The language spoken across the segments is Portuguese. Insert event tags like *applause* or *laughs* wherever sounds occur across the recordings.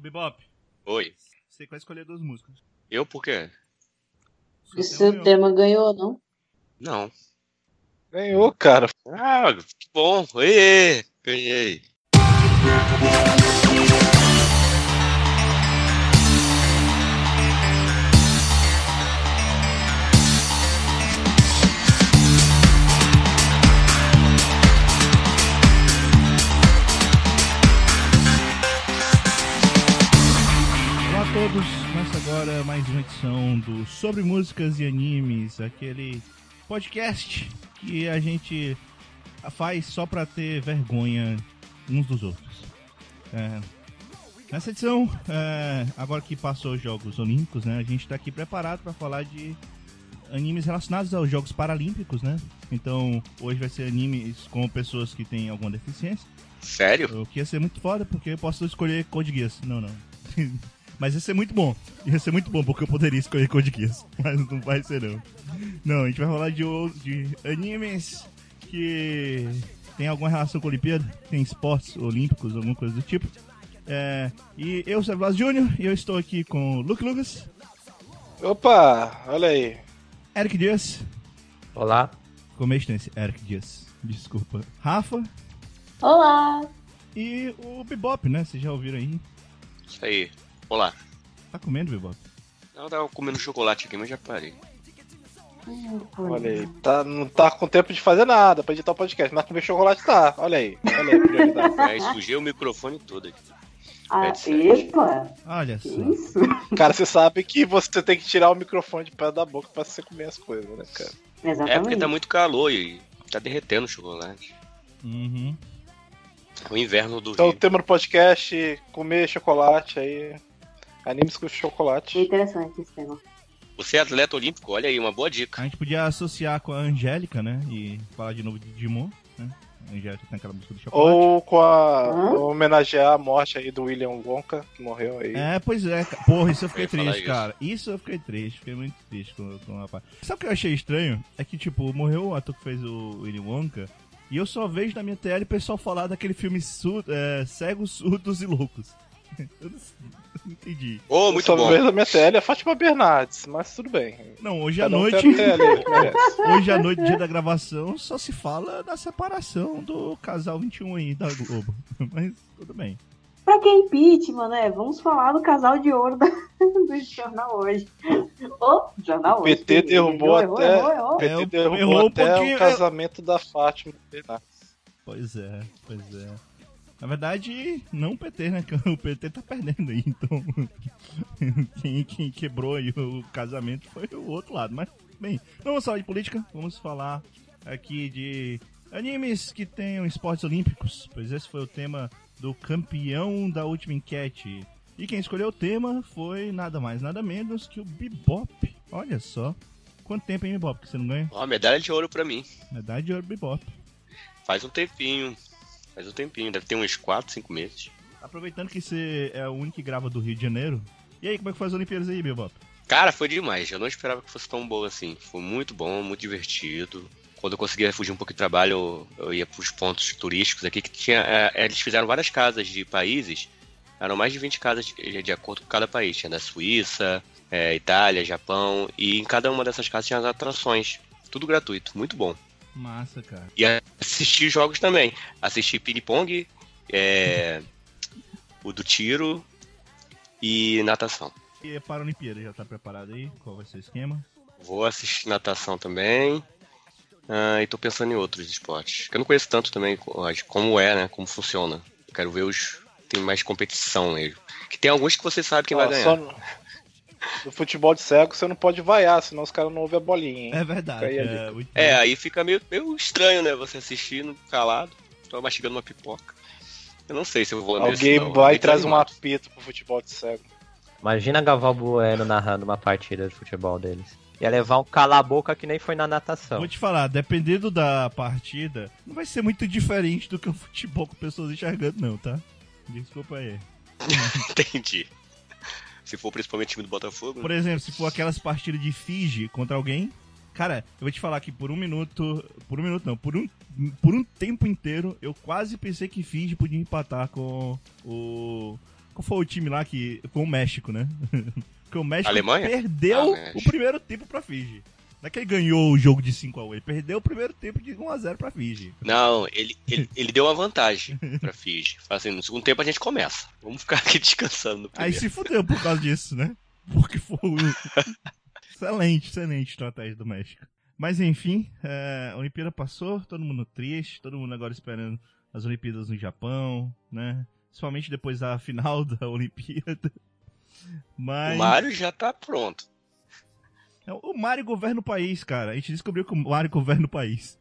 Ô, Bebop, Oi. você que vai escolher duas músicas. Eu por quê? Seu O seu ganhou. tema ganhou, não? Não. Ganhou, cara. Ah, que bom. Oi, ganhei. Agora mais uma edição do Sobre Músicas e Animes, aquele podcast que a gente faz só pra ter vergonha uns dos outros. É, nessa edição, é, agora que passou os Jogos Olímpicos, né, a gente tá aqui preparado pra falar de animes relacionados aos Jogos Paralímpicos, né? Então, hoje vai ser animes com pessoas que têm alguma deficiência. Sério? O que ia ser muito foda, porque eu posso escolher Code Geass. Não, não. *laughs* Mas ia ser muito bom. Ia ser muito bom, porque eu poderia escolher Code Geass. *laughs* Mas não vai ser, não. Não, a gente vai falar de, de animes que tem alguma relação com a Olimpíada, tem esportes olímpicos, alguma coisa do tipo. É, e eu sou o Blas Júnior e eu estou aqui com o Luke Lucas, Opa, olha aí. Eric Dias, Olá. como é que esse Eric Dias? Desculpa. Rafa Olá! e o Bebop, né? Vocês já ouviram aí. Isso aí. Olá. Tá comendo, Bebop? Eu tava comendo chocolate aqui, mas já parei. Olha aí. Tá, não tá com tempo de fazer nada pra editar o podcast, mas comer chocolate tá. Olha aí. Olha aí, prioridade. Aí *laughs* sujei o microfone todo aqui. Ah, É epa! Olha só. isso? *laughs* Cara, você sabe que você tem que tirar o microfone de perto da boca pra você comer as coisas, né, cara? Exatamente. É porque tá muito calor e tá derretendo o chocolate. Uhum. O inverno do Então, o Rio. tema do podcast, comer chocolate aí. Animes com chocolate. É interessante esse tema. Você é atleta olímpico? Olha aí, uma boa dica. A gente podia associar com a Angélica, né? E falar de novo de Digimon, né? A Angélica tem aquela música do chocolate. Ou com a. Hã? homenagear a morte aí do William Wonka, que morreu aí. É, pois é. Porra, isso eu fiquei Eu triste, isso. cara. Isso eu fiquei triste. Fiquei muito triste com, com o rapaz. Sabe o que eu achei estranho? É que, tipo, morreu o ator que fez o Willy Wonka. E eu só vejo na minha TL o pessoal falar daquele filme sur é, Cegos, Surdos e Loucos. *laughs* Eu não, sei, eu não entendi. Ô, muito Só bom. vez da minha TL é Fátima Bernardes, mas tudo bem. Não, hoje à Cada noite. TL merece. *laughs* Hoje à noite, dia da gravação, só se fala da separação do casal 21 aí da Globo. *laughs* Mas tudo bem. Pra que impeachment, né? Vamos falar do casal de ouro da- *laughs* do jornal hoje. Ô, jornal hoje. PT derrubou Errou, até- errou, errou. O PT É, derrubou um até o casamento da Fátima Bernardes. Pois é, pois é. Na verdade, não o PT, né? que *laughs* O PT tá perdendo aí, então. *laughs* quem, quem quebrou aí o casamento foi o outro lado. Mas, bem, não vamos falar de política, vamos falar aqui de animes que tenham esportes olímpicos. Pois esse foi o tema do campeão da última enquete. E quem escolheu o tema foi nada mais, nada menos que o Bebop. Olha só. Quanto tempo, hein, Bebop, que você não ganha? Ó, medalha de ouro pra mim. Medalha de ouro Bebop. Faz um tempinho. Faz um tempinho. Deve ter uns 4, 5 meses. Aproveitando que você é o único que grava do Rio de Janeiro. E aí, como é que foi as Olimpíadas aí, Bebop? Cara, foi demais. Eu não esperava que fosse tão boa assim. Foi muito bom, muito divertido. Quando eu conseguia fugir um pouco do trabalho, eu, eu ia pros pontos turísticos aqui, que tinha. é, eles fizeram várias casas de países. Eram mais de 20 casas de, de acordo com cada país. Tinha da Suíça, é, Itália, Japão. E em cada uma dessas casas tinha as atrações. Tudo gratuito, muito bom. Massa, cara. E assisti jogos também. Assisti ping-pong, é, *laughs* o do tiro e natação. E a Paralimpíada já tá preparado aí? Qual vai ser o esquema? Vou assistir natação também. Ah, e tô pensando em outros esportes. Que eu não conheço tanto também co- como é, né? Como funciona. Eu quero ver os. Tem mais competição mesmo. Que tem alguns que você sabe quem vai Ó, ganhar. só no, futebol de cego você não pode vaiar, senão os caras não ouvem a bolinha, hein? É verdade. Aí É, É, aí fica meio, meio estranho, né? Você assistindo calado. Tô mastigando uma pipoca. Eu não sei se eu vou nesse, Alguém não. vai e traz um apito pro futebol de cego. Imagina Gaval Bueno narrando uma partida de futebol deles. Ia levar um cala-boca que nem foi na natação. Vou te falar, dependendo da partida, não vai ser muito diferente do que o futebol com pessoas enxergando, não, tá? Desculpa aí. *laughs* Entendi. Se for principalmente time do Botafogo. Por exemplo, se for aquelas partidas de Fiji contra alguém, cara, eu vou te falar que por um minuto, por um minuto não, por um, por um tempo inteiro, eu quase pensei que Fiji podia empatar com o com qual foi o time lá que. Foi o México, né? *laughs* Porque o México Alemanha? perdeu Ah, México. o primeiro tempo pra Fiji. Não é que ele ganhou o jogo de 5x1, ele perdeu o primeiro tempo de 1x0 pra Fiji. Não, ele, ele, ele deu uma vantagem pra Fiji. Assim, no segundo tempo a gente começa. Vamos ficar aqui *laughs* descansando no Aí se fudeu por causa disso, né? Porque foi *laughs* excelente, excelente estratégia do México. Mas enfim, é, a Olimpíada passou, todo mundo triste, todo mundo agora esperando as Olimpíadas no Japão, né? Principalmente depois da final *laughs* da Olimpíada. Mas O Mário já tá pronto. É, o Mario governa o país, cara. A gente descobriu que o Mario governa o país.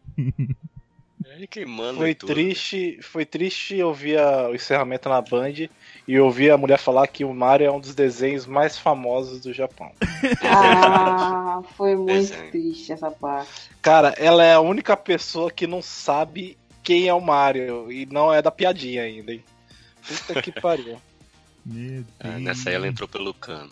Ele queimando Foi tudo. triste, foi triste ouvir a- o encerramento na Band e ouvir a mulher falar que o Mario é um dos desenhos mais famosos do Japão. *laughs* Ah, foi muito Desenho. triste essa parte. Cara, ela é a única pessoa que não sabe quem é o Mario e não é da piadinha ainda, hein? Puta que *laughs* pariu. Ah, nessa aí ela entrou pelo cano.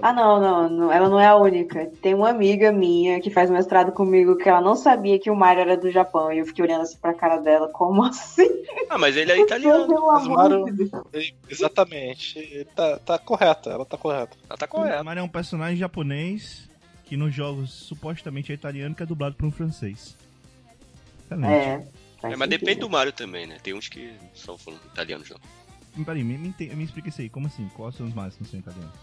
Ah, não, não, não, ela não é a única. Tem uma amiga minha que faz mestrado comigo que ela não sabia que o Mario era do Japão. E eu fiquei olhando assim pra cara dela, como *laughs* assim? Ah, mas ele é italiano. Mas Mario- de Deus. Exatamente. Tá, tá correta, ela tá correta. Ela tá O correto. Mario é um personagem japonês que nos jogos supostamente é italiano que é dublado por um francês. Excelente. É. É, mas depende do Mario também, né? Tem uns que são falando italianos não. Peraí, me, me, me explica isso aí. Como assim? Quais são os Marios que não são italianos?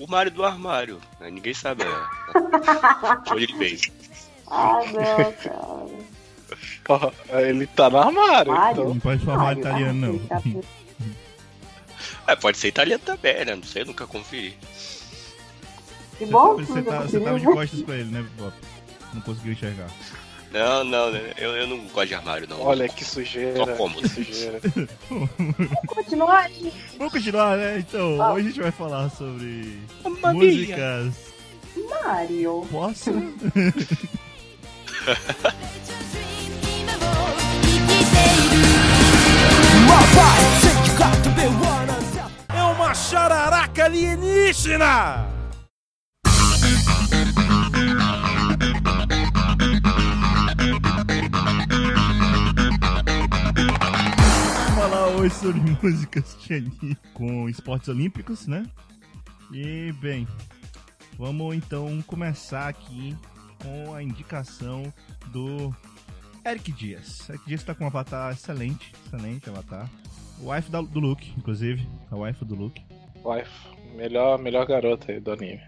O Mario do armário. né? Ninguém sabe é. onde ele veio. Ah, não, cara. Ele tá no armário. Mario? Então. Não pode falar Mario, italiano, não. tá É, pode ser italiano também, né? Não sei, nunca conferi. Que bom Você, você tá, você tava de né? costas pra ele, né, Bob? Não conseguiu enxergar. Não, não, né? eu, eu não gosto de armário, não. Olha que sujeira. Só cômodo. Que sujeira. Continua aí. Vamos continuar, né? Então, Ah. hoje a gente vai falar sobre mia. músicas. Mario. Posso? É uma chararaca alienígena! Hoje sobre *laughs* músicas de anime com esportes olímpicos, né? E, bem, vamos então começar aqui com a indicação do Eric Dias. Eric Dias tá com um avatar excelente, excelente avatar. O wife da- do Luke, inclusive, a wife do Luke. Wife, melhor, melhor garota aí do anime.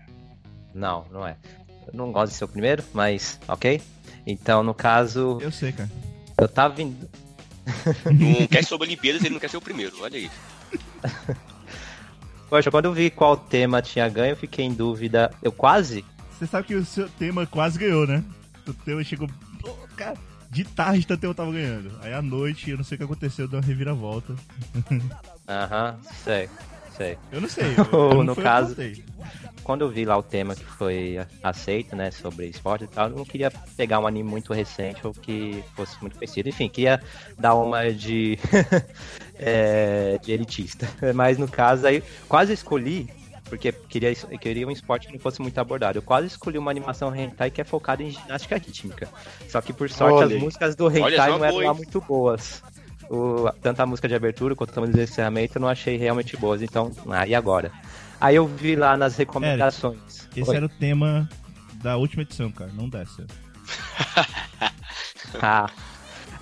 Não, não é. Eu não gosto de ser o primeiro, mas ok. Então, no caso, Eu sei, cara. eu tava Não quer sobre Olimpíadas, ele não quer ser o primeiro, olha aí. *laughs* Poxa, quando eu vi qual tema tinha ganho, eu fiquei em dúvida. Eu quase. Você sabe que o seu tema quase ganhou, né? O tema chegou. Pô, Cara, de tarde o tema tava ganhando. Aí à noite, eu não sei o que aconteceu, deu uma reviravolta. Aham, sei, sei. Eu não sei. eu- *laughs* eu não No eu caso-. Quando eu vi lá o tema que foi aceito, né, sobre esporte e tal, eu não queria pegar um anime muito recente ou que fosse muito conhecido. Enfim, queria dar uma de, *laughs* é, de elitista. Mas no caso aí, quase escolhi, porque queria, eu queria um esporte que não fosse muito abordado. Eu quase escolhi uma animação hentai que é focada em ginástica rítmica. Só que por sorte Olha as músicas do hentai não eram lá muito boas. O, tanto a música de abertura quanto a música de encerramento eu não achei realmente boas. Então, ah, e agora? Aí eu vi lá nas recomendações. Esse Oi. era o tema da última edição, cara, não dessa. *laughs* Ah.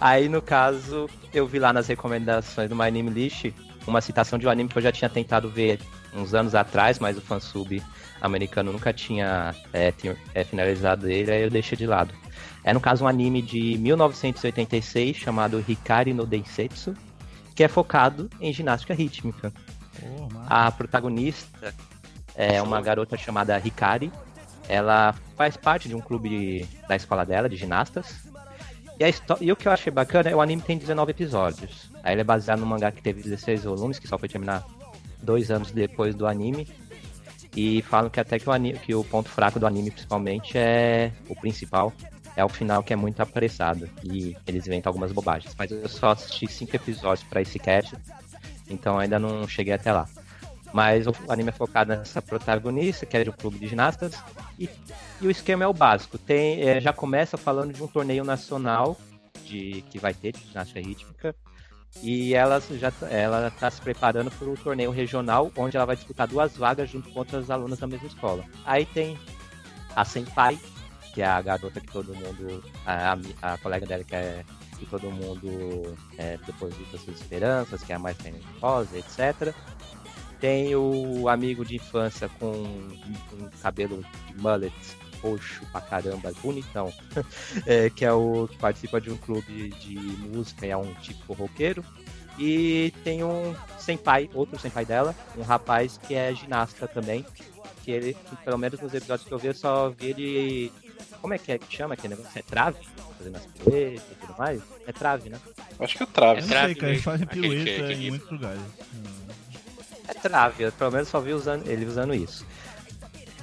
Aí no caso, eu vi lá nas recomendações do My Anime List uma citação de um anime que eu já tinha tentado ver uns anos atrás, mas o fansub americano nunca tinha tinha, é, finalizado ele, aí eu deixei de lado. É no caso um anime de 1986 chamado Hikari no Densetsu, que é focado em ginástica rítmica. Massa. A protagonista é uma garota chamada Hikari. Ela faz parte de um clube da escola dela, de ginastas. E, e o que eu achei bacana é o anime tem 19 episódios. Aí ele é baseado num mangá que teve 16 volumes, que só foi terminar dois anos depois do anime. E falam que até que o, anime, que o ponto fraco do anime, principalmente, é o principal. É o final que é muito apressado. E eles inventam algumas bobagens. Mas eu só assisti cinco episódios para esse cast. Então ainda não cheguei até lá. Mas o anime é focado nessa protagonista, que é de um clube de ginastas. E, e o esquema é o básico. Tem, é, já começa falando de um torneio nacional de que vai ter de ginástica rítmica. E ela já ela está se preparando para o torneio regional, onde ela vai disputar duas vagas junto com outras alunas da mesma escola. Aí tem a Senpai, que é a garota que todo mundo. A, a, a colega dela que é que todo mundo é, deposita suas esperanças, que é a mais rosa, etc. Tem o amigo de infância com um cabelo de mullet roxo pra caramba, bonitão, *laughs* é, que é o que participa de um clube de música e é um tipo roqueiro. E tem um senpai, outro senpai dela, um rapaz que é ginasta também, que ele, pelo menos nos episódios que eu vi, eu só vi ele. Como é que é que chama aquele negócio? É trave? Fazendo as piruetas e tudo mais? É trave, né? Acho que é trave. É trave, cara, ele faz pirueta em muitos lugares. É trave, eu pelo menos só vi usando, ele usando isso.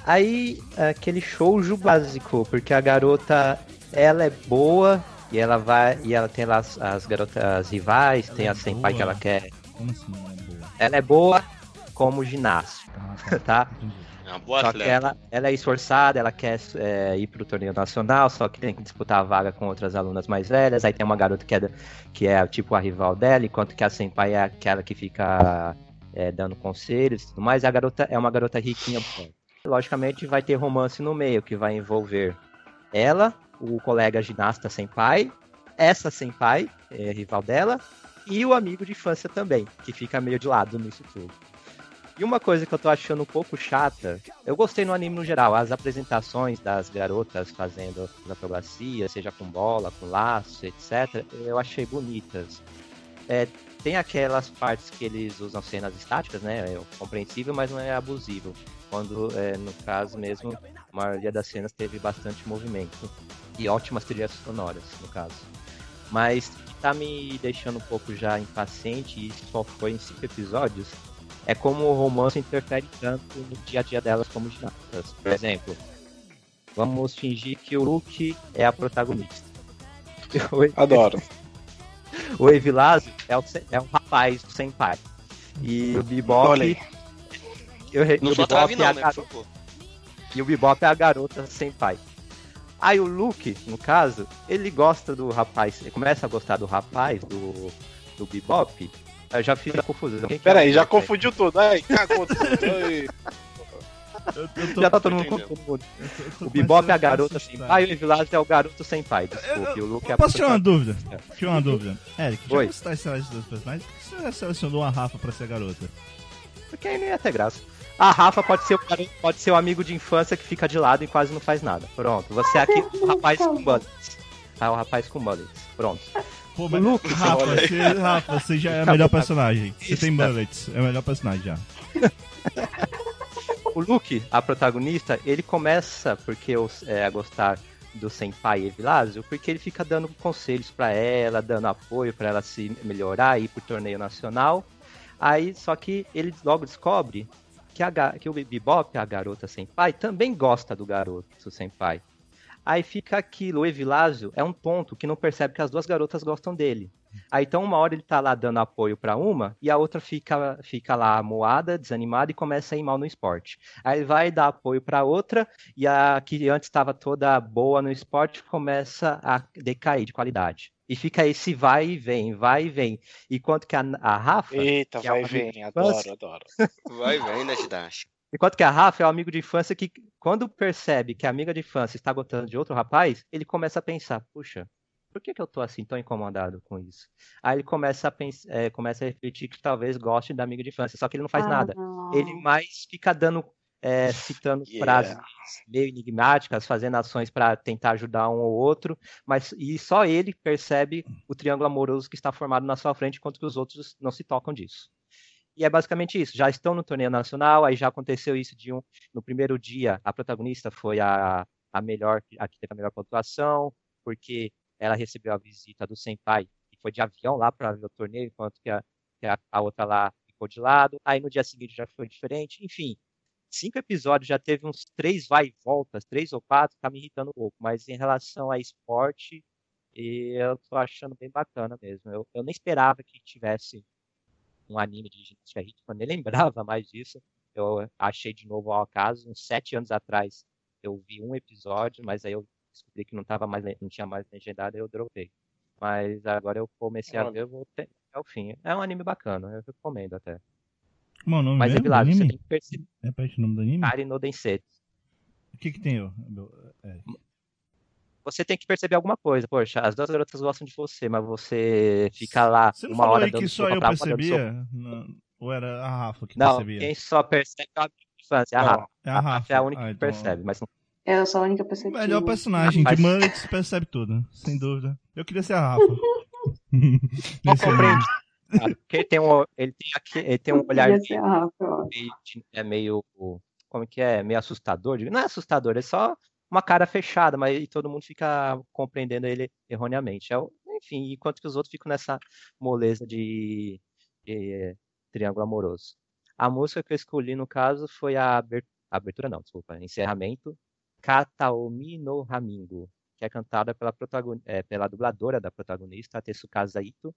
Aí, aquele shoujo básico, porque a garota, ela é boa e ela vai e ela tem lá as, as garotas rivais, ela tem é a senpai boa. que ela quer. Como assim ela é boa? Ela é boa como ginasta, ah, tá? *laughs* tá? É uma boa só atleta. que ela, ela é esforçada, ela quer é, ir pro torneio nacional, só que tem que disputar a vaga com outras alunas mais velhas. Aí tem uma garota que é, que é tipo a rival dela, enquanto que a senpai é aquela que fica é, dando conselhos e tudo mais. A garota é uma garota riquinha. Logicamente vai ter romance no meio, que vai envolver ela, o colega ginasta senpai, essa senpai, é, rival dela, e o amigo de infância também, que fica meio de lado nisso tudo. E uma coisa que eu tô achando um pouco chata, eu gostei no anime no geral, as apresentações das garotas fazendo acrobacia, seja com bola, com laço, etc., eu achei bonitas. É, tem aquelas partes que eles usam cenas estáticas, né? É compreensível, mas não é abusivo. Quando, é, no caso mesmo, a maioria das cenas teve bastante movimento. E ótimas trilhas sonoras, no caso. Mas tá me deixando um pouco já impaciente, e só foi em cinco episódios, é como o romance interfere tanto no dia a dia delas como ginastas. Por exemplo, vamos fingir que o Luke é a protagonista. *laughs* Adoro. *laughs* O Evilásio é, o, é um rapaz sem pai. E o Bebop. Eu, não só trave não, é né, garota, E o Bebop é a garota sem pai. Aí o Luke, no caso, ele gosta do rapaz, ele começa a gostar do rapaz, do, do Bebop, eu já fiz a confusão. Pera aí, já confundiu tudo. Ai, *laughs* cagou tudo. Eu, eu tô, já tá todo mundo confuso. O Bebop é a garota sem pai e o Evilás é o garoto sem pai. Desculpe, o Luke é Posso tirar uma dúvida? Tirar uma dúvida. Eric, já que você tá selecionando os personagens, por que você selecionou a Rafa pra ser a garota? Porque aí não ia ter graça. A Rafa pode ser, o, pode ser o amigo de infância que fica de lado e quase não faz nada. Pronto, você é aqui o rapaz com bullets. Ah, o rapaz com bullets. Pronto. Pô, mas Luke, Rafa, você, Rafa, você já é o melhor personagem. Você tem bullets, é o melhor personagem já. *laughs* o Luke, a protagonista, ele começa porque eu, é, a gostar do Senpai Evilásio, porque ele fica dando conselhos para ela, dando apoio para ela se melhorar, ir pro torneio nacional. Aí, só que ele logo descobre que, a, que o Bebop, a garota Senpai, também gosta do garoto Senpai. Aí fica aquilo, o Evilásio é um tonto que não percebe que as duas garotas gostam dele. Aí então uma hora ele tá lá dando apoio para uma e a outra fica, fica lá moada, desanimada e começa a ir mal no esporte. Aí ele vai dar apoio para outra e a que antes estava toda boa no esporte começa a decair de qualidade. E fica esse vai e vem, vai e vem. Enquanto que a, a Rafa. Eita, vai e vem, adoro, adoro. Vai e vem, né, ginástica? Enquanto que a Rafa é um amigo de infância que, quando percebe que a amiga de infância está gostando de outro rapaz, ele começa a pensar: puxa, por que, que eu tô assim tão incomodado com isso? Aí ele começa a, pensar, é, começa a refletir que talvez goste da amiga de infância, só que ele não faz ah, nada. Não. Ele mais fica dando, é, *laughs* citando yeah. frases meio enigmáticas, fazendo ações para tentar ajudar um ou outro, mas e só ele percebe o triângulo amoroso que está formado na sua frente, enquanto que os outros não se tocam disso. E é basicamente isso. Já estão no torneio nacional, aí já aconteceu isso de um. No primeiro dia, a protagonista foi a, a melhor, a que teve a melhor pontuação, porque ela recebeu a visita do Senpai, que foi de avião lá para ver o torneio, enquanto que, a, que a, a, outra lá ficou de lado. Aí no dia seguinte já foi diferente. Enfim, cinco episódios já teve uns três vai e voltas, três ou quatro, tá me irritando um pouco. Mas em relação a esporte, eu tô achando bem bacana mesmo. Eu, eu nem esperava que tivesse um anime de ginástica rítmica, nem lembrava mais disso. Eu achei de novo ao acaso, uns sete anos atrás eu vi um episódio, mas aí eu descobri que não tava mais, não tinha mais legendado, e eu dropei. Mas agora eu comecei a ver, eu vou, te, até o fim. É um anime bacana, eu recomendo até. Como é o nome Mas é mesmo do Vilado, você anime? tem que perceber. Repete o nome do anime? Kari no Densetsu. O que que tem? ó? É. Você tem que perceber alguma coisa. Poxa, as duas garotas gostam de você, mas você fica lá Você não uma falou hora aí que dando só eu pra dando percebia? Não, ou era a Rafa que Não, percebia? quem só percebe é a infância. É a Não, Rafa. É A a Rafa Rafa. é a única Ah, que então- percebe, mas não Eu sou a única perceptiva. Melhor personagem de Mullets percebe tudo, sem dúvida. Eu queria ser a Rafa. *laughs* Anime. sabe. Porque ele tem um, ele tem aqui, ele tem um olhar a Rafa, meio, é meio, como que é, meio assustador. Não é assustador, é só uma cara fechada, mas e todo mundo fica compreendendo ele erroneamente. É, enfim, enquanto que os outros ficam nessa moleza de, de triângulo amoroso. A música que eu escolhi, no caso, foi a aber- abertura, não, desculpa, encerramento, Kataomi no Ramingo, que é cantada pela, protagon- é, pela dubladora da protagonista, a Tsukasa Ito.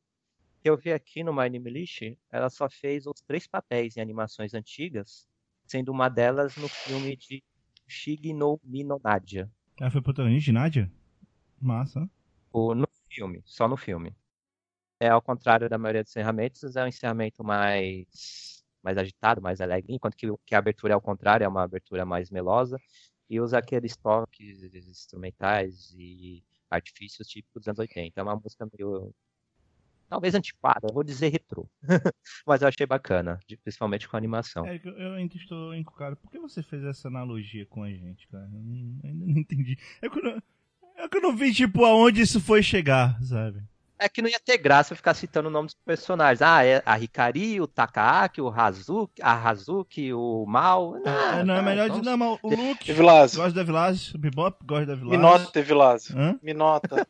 Que eu vi aqui no My Anime List, ela só fez os três papéis em animações antigas, sendo uma delas no filme de Shigi no Mino Nadia. Ela foi protagonista de Nádia? Massa. O, no filme, só no filme. É ao contrário da maioria dos encerramentos, é um encerramento mais, mais agitado, mais alegre, enquanto que, que a abertura é ao contrário, é uma abertura mais melosa, e usa aqueles toques instrumentais e artifícios típicos dos anos 80. É uma música meio. Talvez antiquada, eu vou dizer retrô. *laughs* Mas eu achei bacana, de- principalmente com a animação. Érico, eu ainda estou encucado. Por que você fez essa analogia com a gente, cara? Eu não- ainda não entendi. É que eu não, é que eu não vi, tipo, aonde isso foi chegar, sabe? É que não ia ter graça eu ficar citando o nome dos personagens. Ah, é a Hikari, o Takaaki, o Hazuki, a Hazuki, o Mal. É, não, é melhor de. então- Não, mas o Luke. Gosta da Vilásio? Bebop gosta da Me Vilásio? nota, Evilásio. Hã? Me nota. Me nota,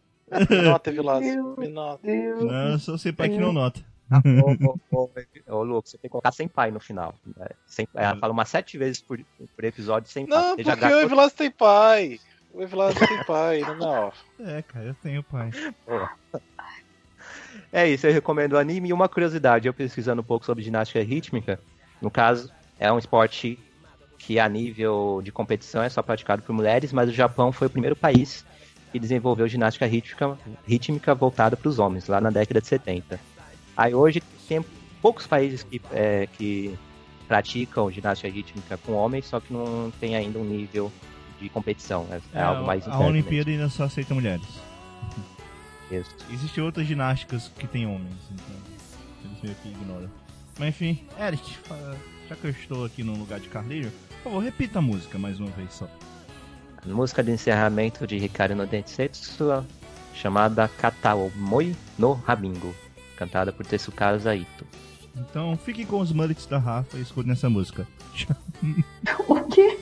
Evilásio. Me nota. Deus. Não, eu sou sem pai que não nota. *laughs* Ô, ô, Luke, você tem que colocar sem pai no final. né? Sem- ela fala umas sete vezes por, por episódio sem pai. Não, Você já porque o Evilásio tem pai. O Evilásio tem pai, não, não. É, cara, eu tenho pai. É isso, eu recomendo o anime. E uma curiosidade, eu pesquisando um pouco sobre ginástica rítmica, no caso, é um esporte que a nível de competição é só praticado por mulheres, mas o Japão foi o primeiro país que desenvolveu ginástica rítmica, rítmica voltada para os homens, lá na década de 70. Aí hoje tem poucos países que, é, que praticam ginástica rítmica com homens, só que não tem ainda um nível de competição. É, é algo mais A Olimpíada ainda só aceita mulheres. Isso. Existem outras ginásticas que tem homens, então eles meio que ignoram. Mas enfim, Eric, já que eu estou aqui no lugar de Carlinho, por favor, repita a música mais uma vez só. Música de encerramento de Hikari no Densetsu, chamada Kataomoi no Ramingo, cantada por Tsukasa Ito. Então fiquem com os mullets da Rafa e escutem essa música. *laughs* O quê?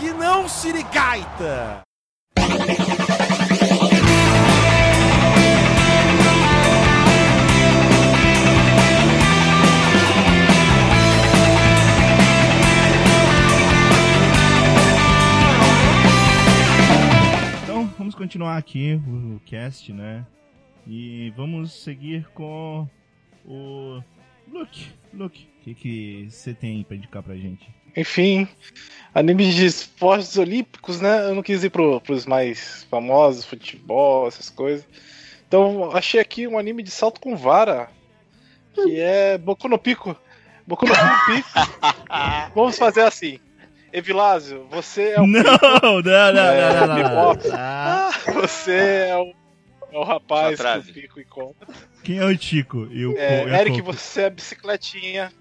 Aqui não, Sirigaita! Então vamos continuar aqui o cast, né? E vamos seguir com o Luke. Luke, o que que você tem pra indicar pra gente? Enfim, animes de esportes olímpicos, né? Eu não quis ir pro, pros mais famosos, futebol, essas coisas. Então, achei aqui um anime de salto com vara, que é Boku no Pico. Boku no Pico. *laughs* Vamos fazer assim. Evilásio, você é o Não, não, não, É, não, não, não, não. Ah, Você é o, é o rapaz do pico e conta. quem é o Tico? E o, É, e Eric, você é a bicicletinha.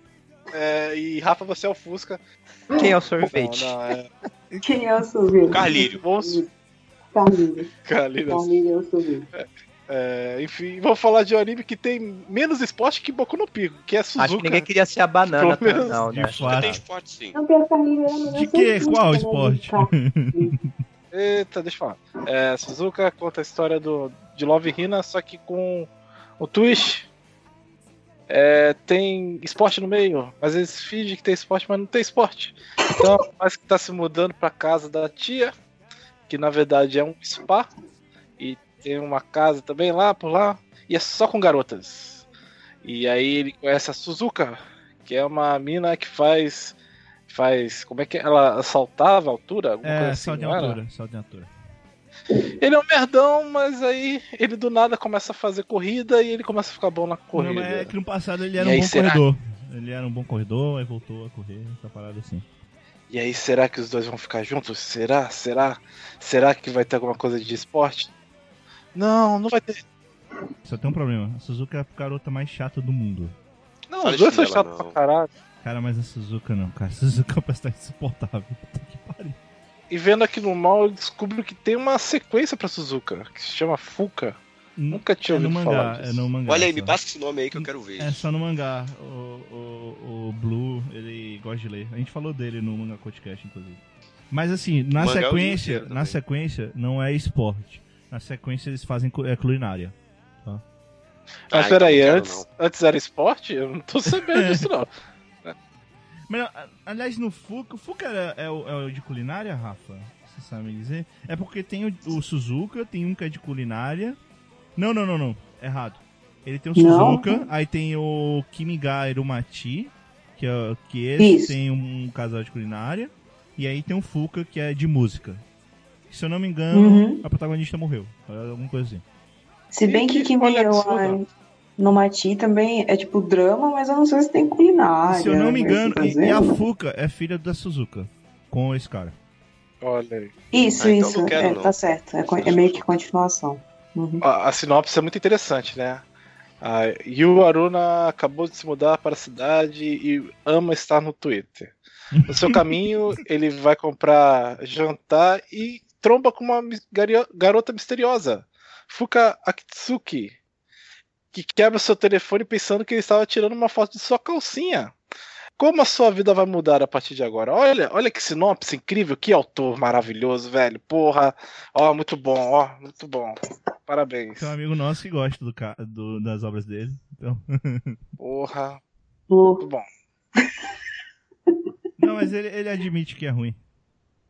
É, e Rafa, você é o Fusca. Quem é o Não, sorvete? não, é. Quem é o sorvete? Carlírio. Vamos. Carlinhos. Carlinhos. Carlinhos é o sorvete. É, enfim, vamos falar de um anime que tem menos esporte que Boku no Pico, que é Suzuka. Acho que ninguém queria ser a banana, Pelo menos não, né? fato. Tem esporte sim. Não, pior que Carlinhos é o melhor De que? Qual né, esporte? Eita, deixa eu falar. É, Suzuka conta a história do, de Love Hina, só que com o twist. É, tem esporte no meio, às vezes finge que tem esporte, mas não tem esporte. Então, mas que tá se mudando pra casa da tia, que na verdade é um spa, e tem uma casa também lá por lá, e é só com garotas. E aí ele conhece a Suzuka, que é uma mina que faz. faz. como é que é? ela saltava a altura? Alguma coisa É, assim, salto em não era? altura, salto em altura. Ele é um merdão, mas aí ele do nada começa a fazer corrida e ele começa a ficar bom na Não, corrida. mas é que no passado ele E era um aí, bom será? corredor. Ele era um bom corredor, aí voltou a correr, essa parada assim. E aí, será que os dois vão ficar juntos? Será? Será? Será que vai ter alguma coisa de esporte? Não, não vai ter. Só tem um problema, a Suzuka é a garota mais chata do mundo. Não, os dois são chatos não. pra caralho. Cara, mas a Suzuka não, cara. A Suzuka parece estar insuportável. Puta que. E vendo aqui no mal, eu descubro que tem uma sequência pra Suzuka, que se chama Fuka. Nunca tinha é no ouvido mangá, falar é disso. no mangá. Olha aí, me só. passa esse nome aí que eu quero ver. É só no mangá. O, o, o Blue, ele gosta de ler. A gente falou dele no Manga Podcast, inclusive. Mas assim, na Mangá li sequência, na sequência, não é esporte. Na sequência eles fazem cu- é culinária. Mas Ah, peraí, então não quero, antes, antes era esporte? Eu não tô sabendo *laughs* disso, não. Mas, aliás, no Fuka, o Fuka era- é, o, é o de culinária, Rafa? Você sabe me dizer? É porque tem o, o Suzuka, tem um que é de culinária. Não, não, não, não. Errado. Ele tem o Não. Suzuka, aí tem o Kimiga Irumati, que, é, que esse Isso. tem um casal de culinária. E aí tem o Fuka, que é de música. Se eu não me engano, Uhum. a protagonista morreu. Alguma coisa assim. Se bem que Que- no, absurdo. No Mati também é tipo drama, mas eu não sei se tem culinária. Se eu não me né, engano, e, e a? Fuka é filha da Suzuka. Com esse cara. Olha aí. Isso, Ah, então isso. não quero, é. Tá certo. É, é meio que continuação. Uhum. A, a sinopse é muito interessante, né? A Yu Aruna acabou de se mudar para a cidade e ama estar no Twitter. No seu *laughs* caminho, ele vai comprar jantar e tromba com uma garota misteriosa, Fuka Akitsuki, que quebra seu telefone pensando que ele estava tirando uma foto de sua calcinha. Como a sua vida vai mudar a partir de agora? Olha, olha que sinopse incrível, que autor maravilhoso, velho. Porra, ó, muito bom, ó, muito bom. Parabéns. Tem um amigo nosso que gosta do, do- das obras dele. Então. *laughs* Porra, muito bom. *laughs* Não, mas ele, ele admite que é ruim.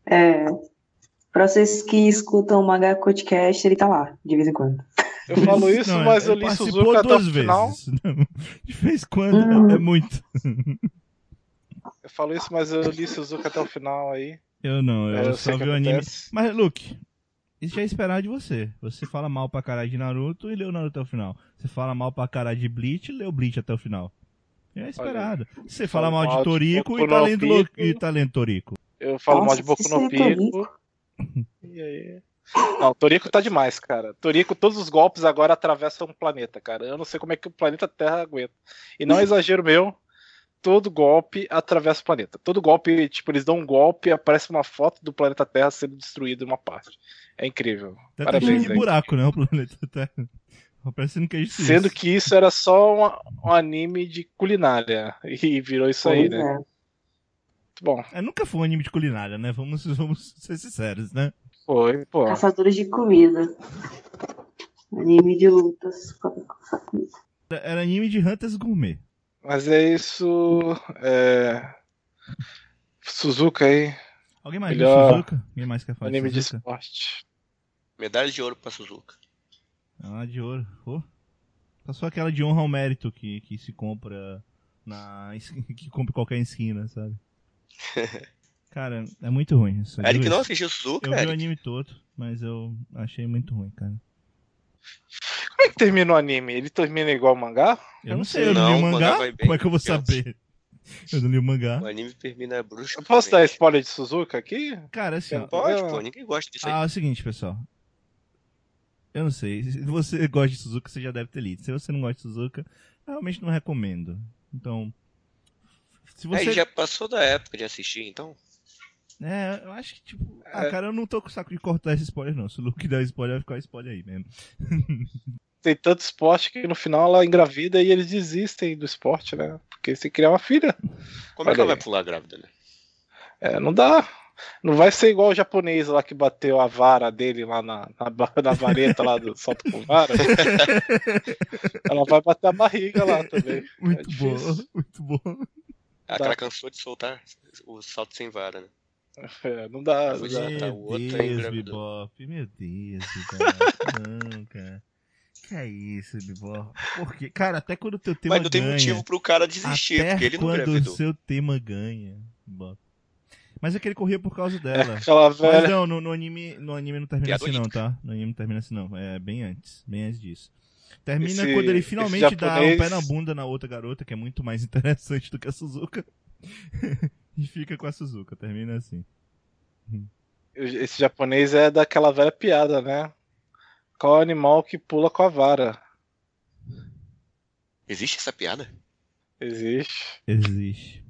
É, pra vocês que escutam o Manga Podcast, ele tá lá, de vez em quando. Eu falo isso, Não, mas ele eu li Suzuka até o final. Não, de vez em quando Hum. é muito. Eu falo isso, mas eu li Suzuka até o final aí. Eu não, eu, É, eu só vi o anime. acontece. Mas, Luke, isso já é esperado de você. Você fala mal pra caralho de Naruto e lê o Naruto até o final. Você fala mal pra caralho de Bleach e lê o Bleach até o final. É esperado. Você fala mal de mal de Toriko e tá lendo, e tá lendo Toriko. Eu falo mal Nossa, de Boku no é Pico. E aí? Não, Toriko tá demais, cara. Toriko, todos os golpes agora atravessam um planeta, cara. Eu não sei como é que o planeta Terra aguenta. E não é exagero meu, todo golpe atravessa o planeta. Todo golpe, tipo, eles dão um golpe e aparece uma foto do planeta Terra sendo destruído em uma parte. É incrível. Até tá cheio Parabéns, de aí. buraco, né? O planeta Terra. Parecendo que é isso. Sendo que isso era só um, um anime de culinária. E virou isso aí, né? é. Muito bom. É, nunca foi um anime de culinária, né? Vamos, vamos ser sinceros, né? Foi, pô. Caçadores de comida. Anime de lutas. Era anime de Hunters Gourmet. Mas é isso. É... Suzuka aí, Alguém mais Melhor viu Suzuka? Alguém mais quer falar anime de de esporte. Medalha de ouro pra Suzuka. Ah, de ouro. Pô. Passou aquela de honra ao mérito que, que se compra na. *laughs* que compra qualquer esquina, sabe? *laughs* Cara, é muito ruim isso. Eric não assistiu Suzuka, Eu vi o Eric? anime todo, mas eu achei muito ruim, cara. Como é que termina o anime? Ele termina igual o mangá? Eu não sei, eu não, Não, li o mangá. mangá Como é que eu vou saber? *laughs* Eu não li o mangá. O anime termina bruxo. Eu posso dar spoiler de Suzuka aqui? Cara, assim, ó, Pode, Ah. pô, ninguém gosta disso aí. Ah, é o seguinte, pessoal. Eu não sei. Se você *laughs* gosta de Suzuka, você já deve ter lido. Se você não gosta de Suzuka, eu realmente não recomendo. Então. Se É, você. ele já passou da época de assistir, então. É, eu acho que, tipo. Ah, É. cara, eu não tô com o saco de cortar esse spoiler, não. Se o Luke der spoiler, vai ficar spoiler aí mesmo. *laughs* Tem tanto esporte que no final ela engravida e eles desistem do esporte, né? Porque se criar uma filha, Como é que ela vai pular grávida, né? é, não dá. Não vai ser igual o japonês lá que bateu a vara dele lá na, na, *laughs* na vareta lá do salto com vara. *laughs* ela vai bater a barriga lá também. Muito É bom, muito bom. Ah, Tá. ela cansou de soltar o salto sem vara, né? *laughs* É, não dá. Dá. dizer, tá, Meu o outro é Deus, engravidou. Bebop. Meu Deus, Bebop. *laughs* não, cara. Que é isso, Bebop? Por quê? Cara, até quando o teu tema Mas não tem ganha, motivo pro cara desistir, até porque ele não quando engravidou. o seu tema ganha, Bebop. Mas é que ele corria por causa dela. Aquela Mas velha. não, no, no anime, no anime não termina assim não, tá? No anime não termina assim não. É bem antes. Bem antes disso. Termina Esse- quando ele finalmente dá um japonês- pé na bunda na outra garota, que é muito mais *laughs* interessante do que a Suzuka. E fica com a Suzuka. Termina assim. Esse japonês é daquela velha piada, né? Qual é o animal que pula com a vara? Existe essa piada? Existe. Existe.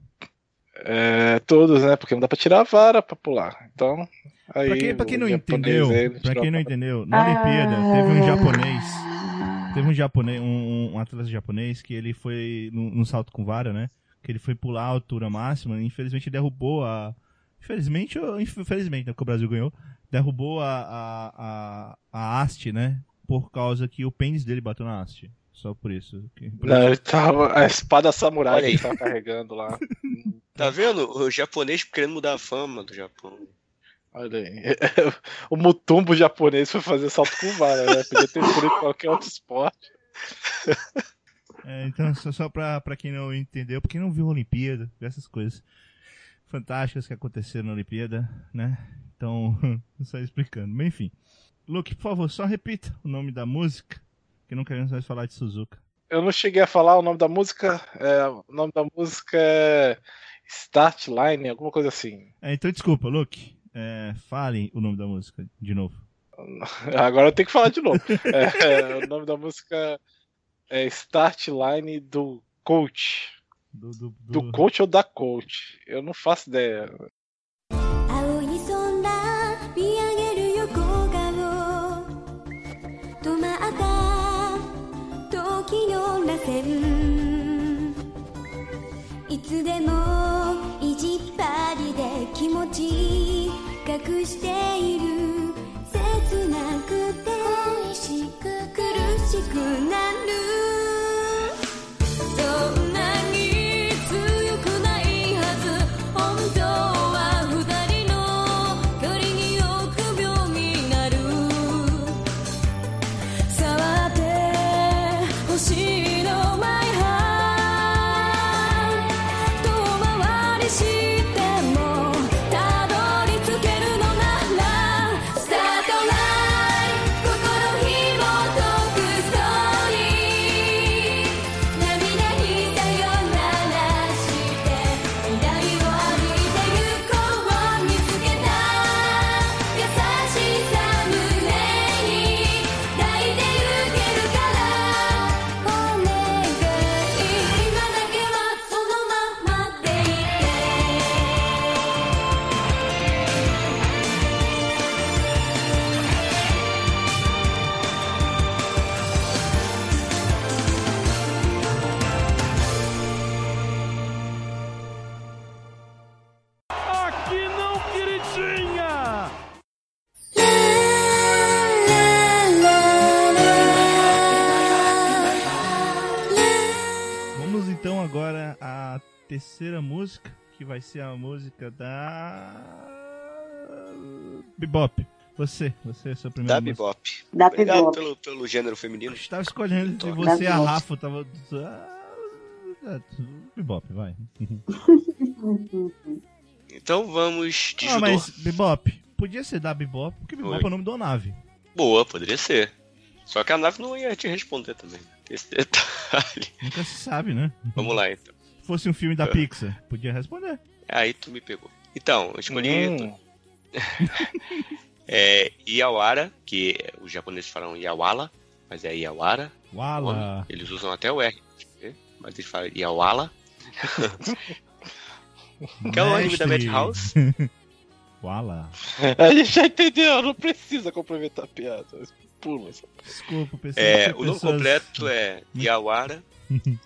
É, todos, né? Porque não dá pra tirar a vara pra pular. Então, aí. Pra quem, pra quem não entendeu, aí pra quem não entendeu, na Olimpíada teve um japonês, Ah. teve um japonês, um, um atleta japonês que ele foi no salto com vara, né? Que ele foi pular a altura máxima, e infelizmente derrubou a, infelizmente ou infelizmente, né, porque o Brasil ganhou, derrubou a, a, a, a haste, né? Por causa que o pênis dele bateu na haste. Só por isso. Que- por Não, ele tava, a espada samurai Olha que aí. ele tava carregando lá. *laughs* Tá vendo? O japonês querendo mudar a fama do Japão. Olha aí. *laughs* O mutumbo japonês foi fazer salto com vara, né? Podia ter escolhido qualquer outro esporte. *laughs* É, então, só, só pra, pra quem não entendeu, pra quem não viu a Olimpíada, essas coisas fantásticas que aconteceram na Olimpíada, né? Então, *laughs* só explicando. Mas enfim. Luke, por favor, só repita o nome da música, que não queremos mais falar de Suzuka. Eu não cheguei a falar o nome da música. é, o nome da música é Start Line, alguma coisa assim. É, então, desculpa, Luke. É, fale o nome da música de novo. *laughs* Agora eu tenho que falar de novo. É, o nome da música é Start Line do Coach. Do, do, Do coach ou da coach? Eu não faço ideia. Vai ser a música da. Bebop. Você, você é a sua primeira Da música. Bebop. Da Obrigado Bebop. pelo, pelo gênero Eu feminino. estava escolhendo entre Da você e a. Rafa, tava. Ah, Bebop, vai. *laughs* Então vamos de Ah, judô. mas Bebop, podia ser da Bebop, porque Bebop Oi. é o nome uma nave. Boa, poderia ser. Só que a nave não ia te responder também. Esse detalhe. Nunca se sabe, né? Vamos lá, então. Se fosse um filme da Pixar, podia responder. Aí tu me pegou. Então, eu escolhi Hum, *laughs* é, Iawara, que os japoneses falam Iawala, mas é Iawara. Wala. Eles usam até o R, mas eles falam Iawala. *laughs* Que é o anime da. Madhouse. *laughs* Wala. a gente já entendeu, não precisa complementar a piada. Pula. Desculpa, É, que o nome pessoas- completo é Iawara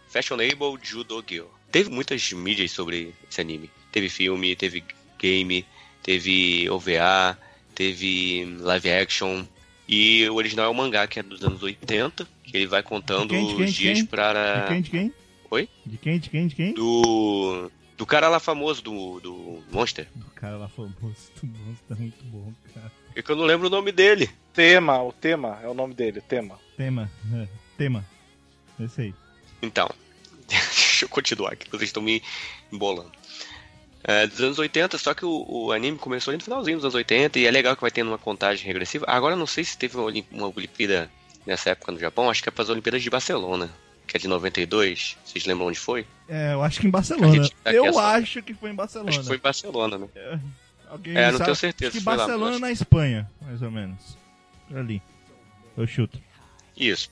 Fashionable Judo Girl. Teve muitas mídias sobre esse anime. Teve filme, teve game, teve OVA, teve live action. E o original é um mangá que é dos anos 80, que ele vai contando De quem, de quem, os dias quem? para. De quem, de quem? Oi? De quem, de quem, de quem? Do. Do cara lá famoso do, do Monster. O cara lá famoso do monstro é muito bom, cara. É que eu não lembro o nome dele. Tema, o tema é o nome dele, tema. Tema, é, tema. Esse aí. Então, deixa eu continuar aqui, vocês estão me embolando. É, dos anos 80, só que o, o anime começou ali no finalzinho dos anos 80 e é legal que vai tendo uma contagem regressiva. Agora não sei se teve uma, uma Olimpíada nessa época no Japão, acho que é para as Olimpíadas de Barcelona, que é de 92. Vocês lembram onde foi? É, eu acho que em Barcelona. Tá eu é só- acho que foi em Barcelona. Acho que foi em Barcelona, né? Alguém É, não sabe? tenho certeza Acho que lá, Barcelona mas- na Espanha, mais ou menos. Ali. Eu chuto. Isso.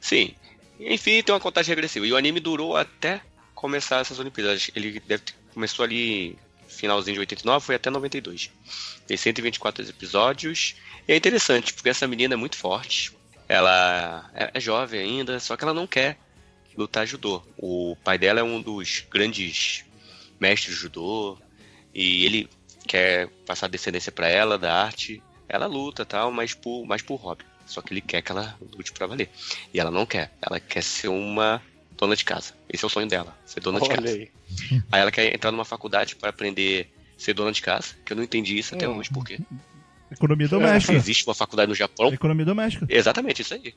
Sim. Enfim, tem uma contagem regressiva. E o anime durou até começar essas Olimpíadas. Ele deve ter, começou ali finalzinho de 89, foi até 92. Tem 124 episódios. E é interessante, porque essa menina é muito forte. Ela é, é jovem ainda, só que ela não quer lutar judô. O pai dela é um dos grandes mestres judô. E ele quer passar descendência pra ela da arte. Ela luta tal, mas por, mais por hobby. Só que ele quer que ela lute pra valer. E ela não quer. Ela quer ser uma dona de casa. Esse é o sonho dela, ser dona de Olha casa. aí. Aí ela quer entrar numa faculdade para aprender a ser dona de casa, que eu não entendi isso até Hum. hoje, por quê? Economia doméstica. Existe uma faculdade no Japão, Economia doméstica. exatamente isso aí.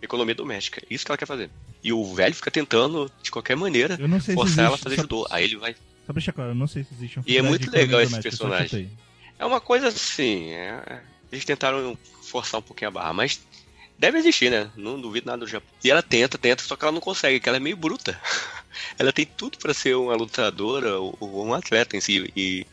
Economia doméstica, isso que ela quer fazer. E o velho fica tentando, de qualquer maneira, forçar ela a fazer só, judô. Aí ele vai. só pra deixar claro, eu não sei se existe uma E é muito de legal esse personagem. É uma coisa assim, é- eles tentaram forçar um pouquinho a barra, mas deve existir, né? Não duvido nada do Japão. E ela tenta, tenta, só que ela não consegue, que ela é meio bruta. *laughs* ela tem tudo pra ser uma lutadora ou, ou um atleta em si. E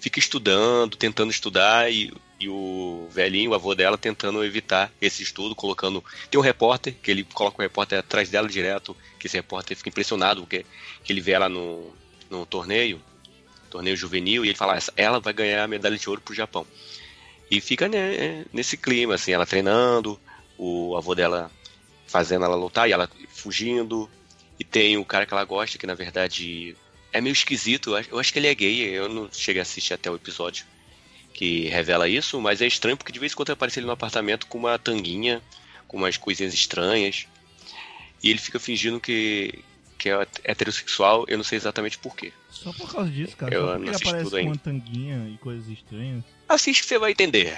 fica estudando, tentando estudar, e, e o velhinho, o avô dela, tentando evitar esse estudo, colocando. Tem um repórter, que ele coloca o repórter atrás dela direto, que esse repórter fica impressionado, porque que ele vê ela no, no torneio, torneio juvenil, e ele fala, "Essa- ela vai ganhar a medalha de ouro pro Japão. E fica né, nesse clima, assim, ela treinando, o avô dela fazendo ela lutar e ela fugindo. E tem o cara que ela gosta, que na verdade é meio esquisito. Eu acho- Eu acho que ele é gay, eu não cheguei a assistir até o episódio que revela isso, mas é estranho porque de vez em quando aparece ele no apartamento com uma tanguinha, com umas coisinhas estranhas. E ele fica fingindo que, que é heterossexual, eu não sei exatamente porquê. Só por causa disso, cara. Eu Só não porque ele assisti aparece tudo com ainda. uma tanguinha e coisas estranhas. Assiste que você vai entender.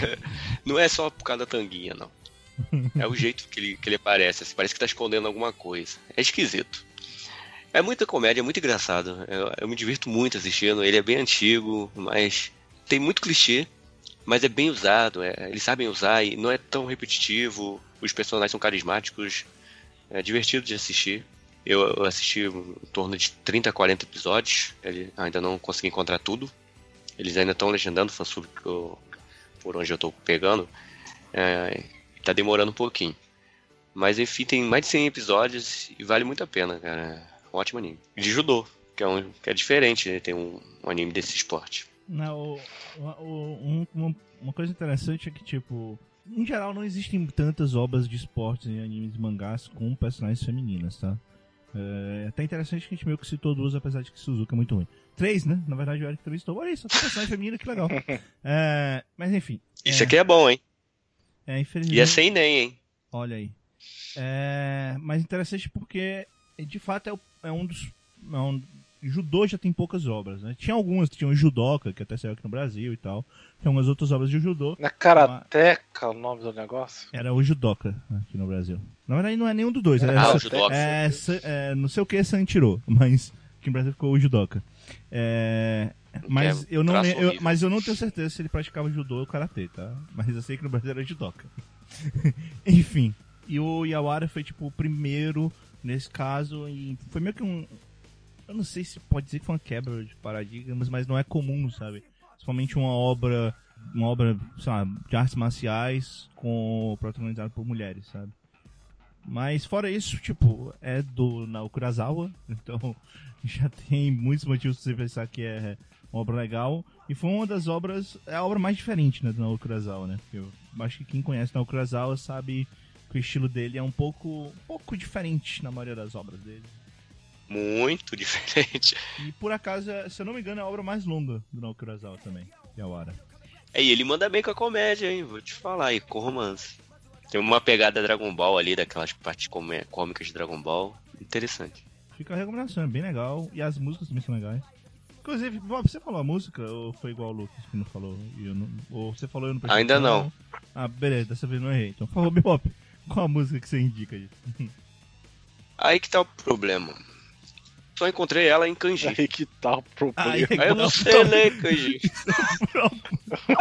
*laughs* não é só por causa da tanguinha, não. É o jeito que ele, que ele aparece, assim, parece que tá escondendo alguma coisa. É esquisito. É muita comédia, é muito engraçado. Eu, eu me divirto muito assistindo. Ele é bem antigo, mas tem muito clichê, mas é bem usado. é- eles sabem usar e não é tão repetitivo. Os personagens são carismáticos. É divertido de assistir. Eu, assisti em torno de 30 a 40 episódios. Ele, ainda não consegui encontrar tudo. Eles ainda estão legendando fansub que eu- por onde eu tô pegando. É, tá demorando um pouquinho. Mas enfim, tem mais de 100 episódios e vale muito a pena, cara. Um ótimo anime. De judô, que é, um, que é diferente, né? Tem um, um anime desse esporte. Não, o- o- um- uma, uma coisa interessante é que, tipo, em geral não existem tantas obras de esportes em animes e mangás com personagens femininas, tá? É até interessante que a gente meio que citou duas, apesar de que Suzuka é muito ruim. Três, né? Na verdade, o Eric também citou. Olha isso, tem personagem feminina, que legal. *laughs* É, mas enfim. Isso é, aqui é bom, hein? é, infelizmente. E é sem nem, hein? Olha aí. É, mas interessante porque, de fato, é, o- é um dos. É um, judô já tem poucas obras, né? Tinha algumas, tinha o Judoka, que até saiu aqui no Brasil e tal. Tem algumas outras obras de judô. Na Karateka o nome do negócio? Era o Judoka aqui no Brasil. Na verdade, não é nenhum dos dois. É, Ah, essa- o judoca. é, sa- é, não sei o que é Santirô, mas Aqui no Brasil ficou o judoca. É, mas, é eu não, eu, mas eu não tenho certeza se ele praticava judô ou karatê, tá? Mas eu sei que no Brasil era judoca. *laughs* Enfim. E o Yawara foi, tipo, o primeiro nesse caso. E foi meio que um. Eu não sei se pode dizer que foi uma quebra de paradigmas, mas não é comum, sabe? Principalmente uma obra. Uma obra, sei lá, de artes marciais com protagonizada por mulheres, sabe? Mas fora isso, tipo, é do Naoki Urasawa, *laughs* então já tem muitos motivos pra você pensar que é uma obra legal. E foi uma das obras, é a obra mais diferente, né, do Naoki Urasawa, né? Porque eu acho que quem conhece Naoki Urasawa sabe que o estilo dele é um pouco, um pouco diferente na maioria das obras dele. Muito *laughs* diferente. E por acaso, é- se eu não me engano, é a obra mais longa do Naoki Urasawa também, Yawara. É, e ele manda bem com a comédia, hein? Vou te falar, e com romance. Tem uma pegada Dragon Ball ali, daquelas partes cômicas de Dragon Ball. Interessante. Fica a recomendação, é bem legal. E as músicas também são legais. Inclusive, Bob, você falou a música ou foi igual o Lucas que não falou? Não- ou você falou e eu não prestei Ainda não. Ah, beleza, dessa vez não errei. Então, por favor, Bebop, *laughs* qual a música que você indica aí? Aí que tá o problema. Só encontrei ela em kanji. Aí que tá o problema. Aí, Aí eu não sei ler kanji.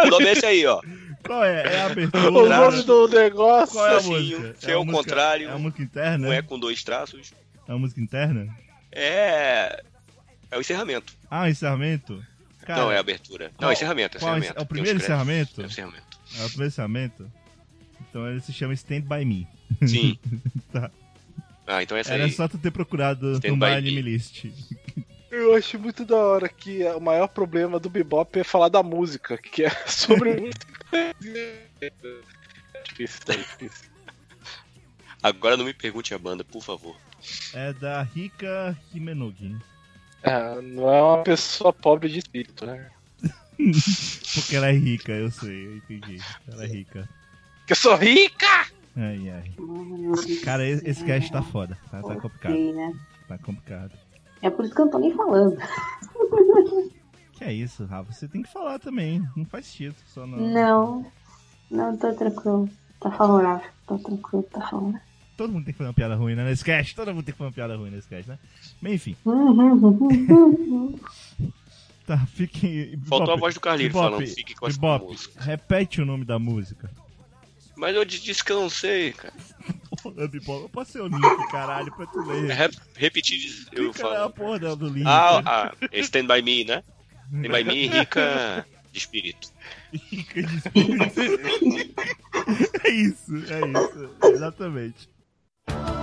O nome é esse aí, ó. Qual é? É a O abertura? nome do negócio. Qual é a música? se é o contrário, É a música interna? Não é com dois traços. É a música interna? É. É o encerramento. Ah, encerramento? Cara, não, é a abertura. Não, é encerramento. É, é encerramento. é o primeiro créditos. encerramento? É o encerramento. É o primeiro encerramento? Então ele se chama Stand By Me. Sim. *laughs* Tá. Ah, então essa Era aí. só tu ter procurado Stand no My Me. Anime List. Eu acho muito da hora que o maior problema do bebop é falar da música, que é *laughs* sobre. *laughs* é difícil, tá difícil. Agora não me pergunte a banda, por favor. É da Rika Himenogi. É, não é uma pessoa pobre de espírito, né? *laughs* Porque ela é rica, eu sei, eu entendi. Ela é rica. Que eu sou rica! Ai, ai. Cara, esse esse cast tá foda. Tá, tá complicado. né? Tá complicado. É por isso que eu não tô nem falando. *laughs* Que é isso, Rafa? Você tem que falar também. Não faz sentido. Só não. Não. Não, tô tranquilo. Tá favorável. Tô tranquilo, tá favorável. Todo mundo tem que fazer uma piada ruim, né? Nesse cast. Todo mundo tem que fazer uma piada ruim nesse cast, né? Mas enfim. *laughs* Tá, fiquem. Faltou Bebop, a voz do Carlinhos falando, fique com essa música. repete o nome da música. Mas eu disse que eu não sei, cara. Porra, Bebop, eu passei o link, caralho, pra tu ler. Rep- repetir, eu Clica na falo. porra do- do link. Ah, ah, é Stand By Me, né? Stand By Me rica de espírito. Rica de espírito. *laughs* é isso, é isso. Exatamente.「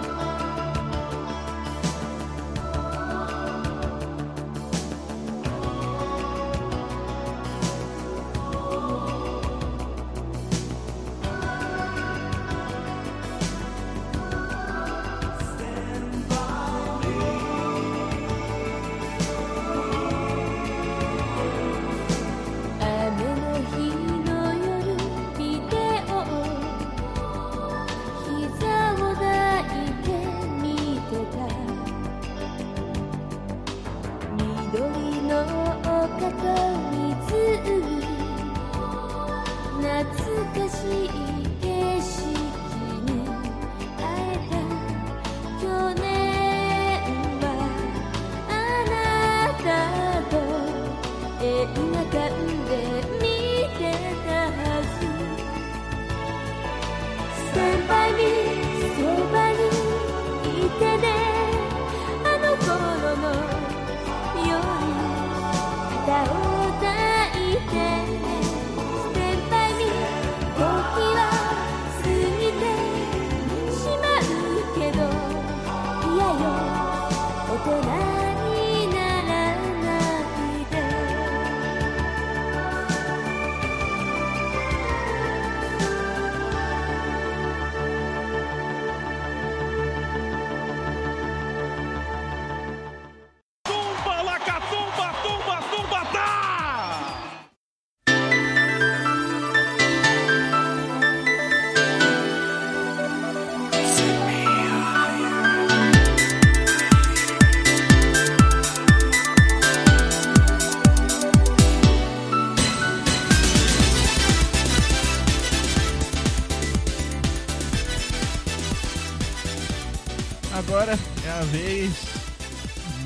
a vez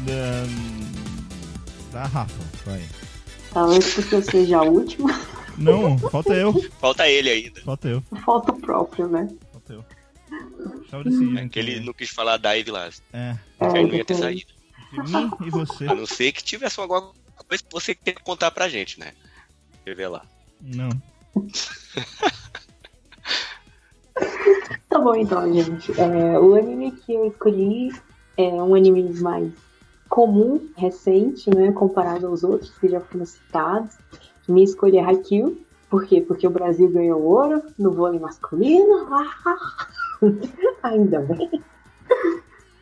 da- Da Rafa, vai. Talvez porque eu seja a última. Não, falta eu. Falta ele ainda. Falta eu. Falta o próprio, né? Falta eu. Decidindo. É que ele não quis falar da Ivy lá. É, É, Aí não ia ter saído. entre mim e você. A não ser que tivesse alguma coisa que você quer contar pra gente, né? Revelar. Não. Tá bom então, gente. É, o anime que eu escolhi é um anime mais comum, recente, né? Comparado aos outros que já foram citados. Minha escolha é Haikyuu. Por quê? Porque o Brasil ganhou ouro no vôlei masculino. *laughs* Ainda bem.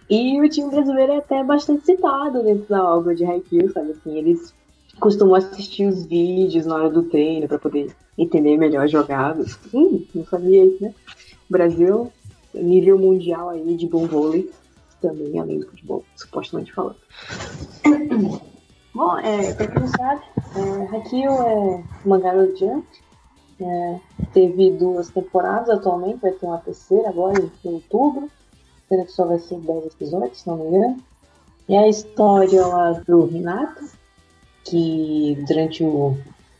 E o time brasileiro é até bastante citado dentro da obra de Haikyuu, sabe? Assim, eles costumam assistir os vídeos na hora do treino para poder entender melhor as jogadas. Hum, não sabia isso, né? Brasil, nível mundial aí de bom vôlei, também além do futebol, supostamente falando. Bom, é, pra quem não sabe, é, Haikyuu é uma garota jump. É, teve duas temporadas atualmente, vai ter uma terceira agora em outubro. Sendo que só vai ser 10 episódios, se não me engano. E a história lá do Renato, que durante o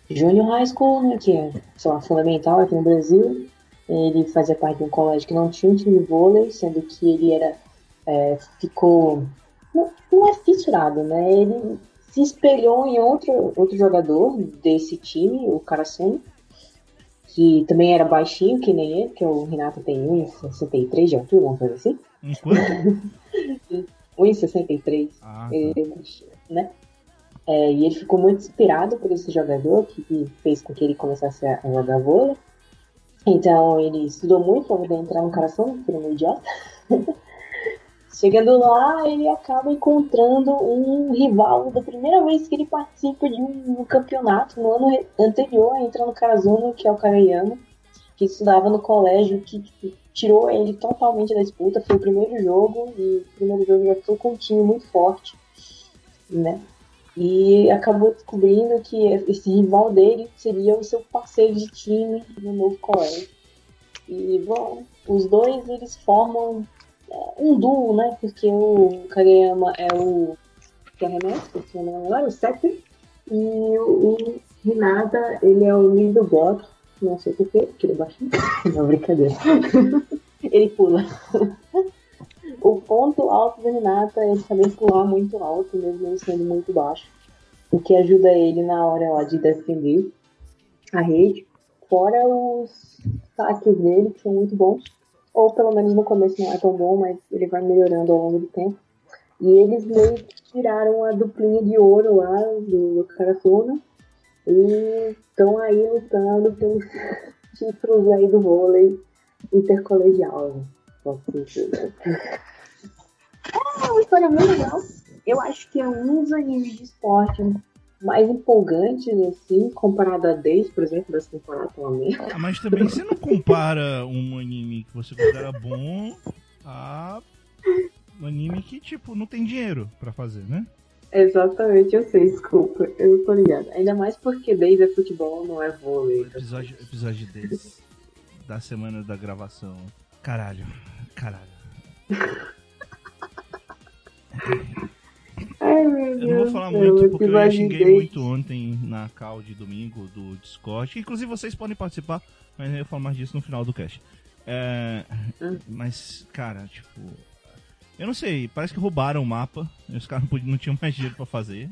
Junior High School, né, que é sei lá, fundamental aqui no Brasil, ele fazia parte de um colégio que não tinha um time de vôlei, sendo que ele era. É, ficou. Não, não é fissurado, né? Ele se espelhou em outro, outro jogador desse time, o Karasumi, que também era baixinho, que nem ele, que o Renato tem 1,63 de altura, uma coisa assim. Enquanto. 1,63 *laughs* Ah, tá. ele é né? É, e ele ficou muito inspirado por esse jogador que, que fez com que ele começasse a jogar vôlei. Então ele estudou muito para poder entrar no coração, que era um idiota. *laughs* Chegando lá, ele acaba encontrando um rival da primeira vez que ele participa de um, campeonato no ano anterior a entrar no Karazuno, que é o Karayama, que estudava no colégio, que tipo, tirou ele totalmente da disputa. Foi o primeiro jogo, e o primeiro jogo já ficou com um time muito forte, né? E acabou descobrindo que esse rival dele seria o seu parceiro de time no novo colégio. E, bom, os dois eles formam um duo, né? Porque o Kageyama é o que não me engano agora, o Setter. E o, o Hinata, ele é o middle block. Não sei porquê, porque ele é baixinho. *laughs* Não, brincadeira. *laughs* ele pula. *laughs* O ponto alto do Renata é ele saber pular muito alto, mesmo ele sendo muito baixo. O que ajuda ele na hora lá de defender a rede. Fora os saques dele, que são muito bons. Ou pelo menos no começo não é tão bom, mas ele vai melhorando ao longo do tempo. E eles meio que tiraram a duplinha de ouro lá do, Karasuna. E estão aí lutando pelos *laughs* títulos aí do vôlei intercolegial. né? Né? *laughs* É uma história muito legal. Eu acho que é um dos animes de esporte mais empolgantes, assim, comparado a 10, por exemplo, dessa temporada atualmente. Ah, mas também você não compara um anime que você considera bom a um anime que, tipo, não tem dinheiro pra fazer, né? Exatamente, eu sei, desculpa. Eu tô ligada. Ainda mais porque 10 é futebol, não é vôlei. Episódio, episódio desse. Da semana da gravação. Caralho. Caralho. Ai, *laughs* vou falar é, muito, porque eu é xinguei muito ontem na call de domingo do Discord. Inclusive vocês podem participar, mas eu falo mais disso no final do cast. É, é. mas, cara, tipo. Eu não sei, parece que roubaram o mapa. Os caras não, tinham mais dinheiro pra fazer.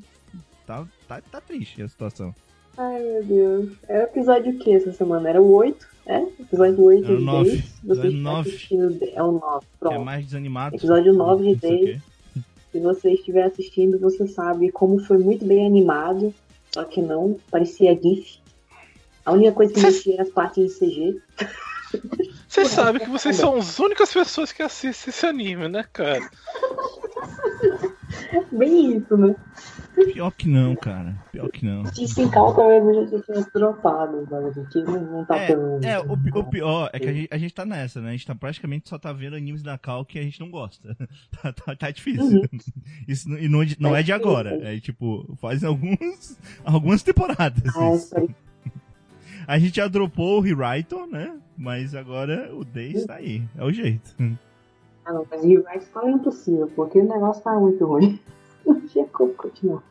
Tá, tá, tá triste a situação. Ai meu Deus. Era episódio o que essa semana? Era o 8, é? Episódio 8 Era e 9. 10. Vocês 9. Assistindo... É o 9, pronto. É mais desanimado. Episódio 9 e 10. Se você estiver assistindo, você sabe como foi muito bem animado. Só que não, parecia GIF. A única coisa que mexia era as partes de CG. Vocês sabem que vocês são as únicas pessoas que assistem esse anime, né, cara? Bem isso, né? Pior que não, cara. Pior que não. Se se talvez a gente tinha dropado, sabe? A gente não, tá tão. É, é o, o pior é que a gente, a gente tá nessa, né? A gente tá praticamente só tá vendo animes da Cal que a gente não gosta. *laughs* tá, tá, tá difícil. Uhum. *laughs* Isso e não, é de- não é de agora. É tipo, faz alguns, *laughs* algumas temporadas. Ah, isso. espera- A gente já dropou o Rewrite, né? Mas agora o Days tá aí. É o jeito. ah, não, mas rewrite tá impossível, porque o negócio tá muito ruim. Não tinha como continuar.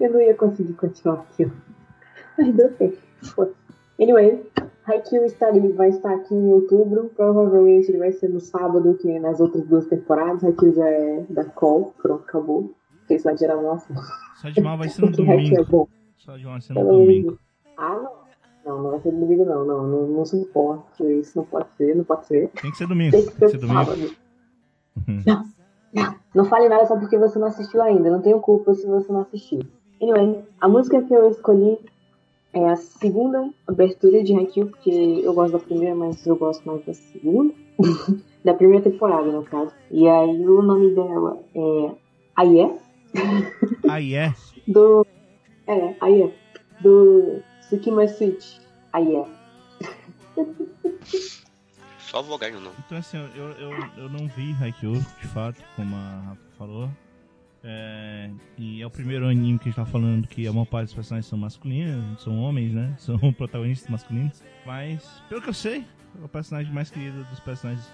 Eu não ia conseguir continuar aqui. Mas deu certo. Foda-se. Anyway, Haikyuu está, ele vai estar aqui em outubro. Provavelmente ele vai ser no sábado, que é nas outras duas temporadas. Haikyuu já é da Call. Pronto, acabou. Fez lá gerar nossa. Só de mal vai ser no *laughs* Porque é domingo. bom. Só de mal vai ser no Pelo de domingo. Ah, não. Não, não vai ser domingo, não. Não, não, não suporto. Isso não pode ser, não pode ser. Tem que ser domingo. Tem que Tem que ser ser domingo. sábado. Uhum. Não, fale nada só porque você não assistiu ainda. Não tenho culpa se você não assistiu. Anyway, a música que eu escolhi é a segunda abertura de Haikyuu, porque eu gosto da primeira, mas eu gosto mais da segunda. *laughs* da primeira temporada, no caso. E aí o nome dela é Aie, é. do... É, Aie. Do Tsukima Switch. Aie. *laughs* Só nome. Então assim, eu, eu, eu não vi Haikyuu, de fato, como a Rafa falou. É, e é o primeiro anime que a gente tá falando que a maior parte dos personagens são masculinos, são homens, né? *laughs* São protagonistas masculinos. Mas, pelo que eu sei, o personagem mais querido dos personagens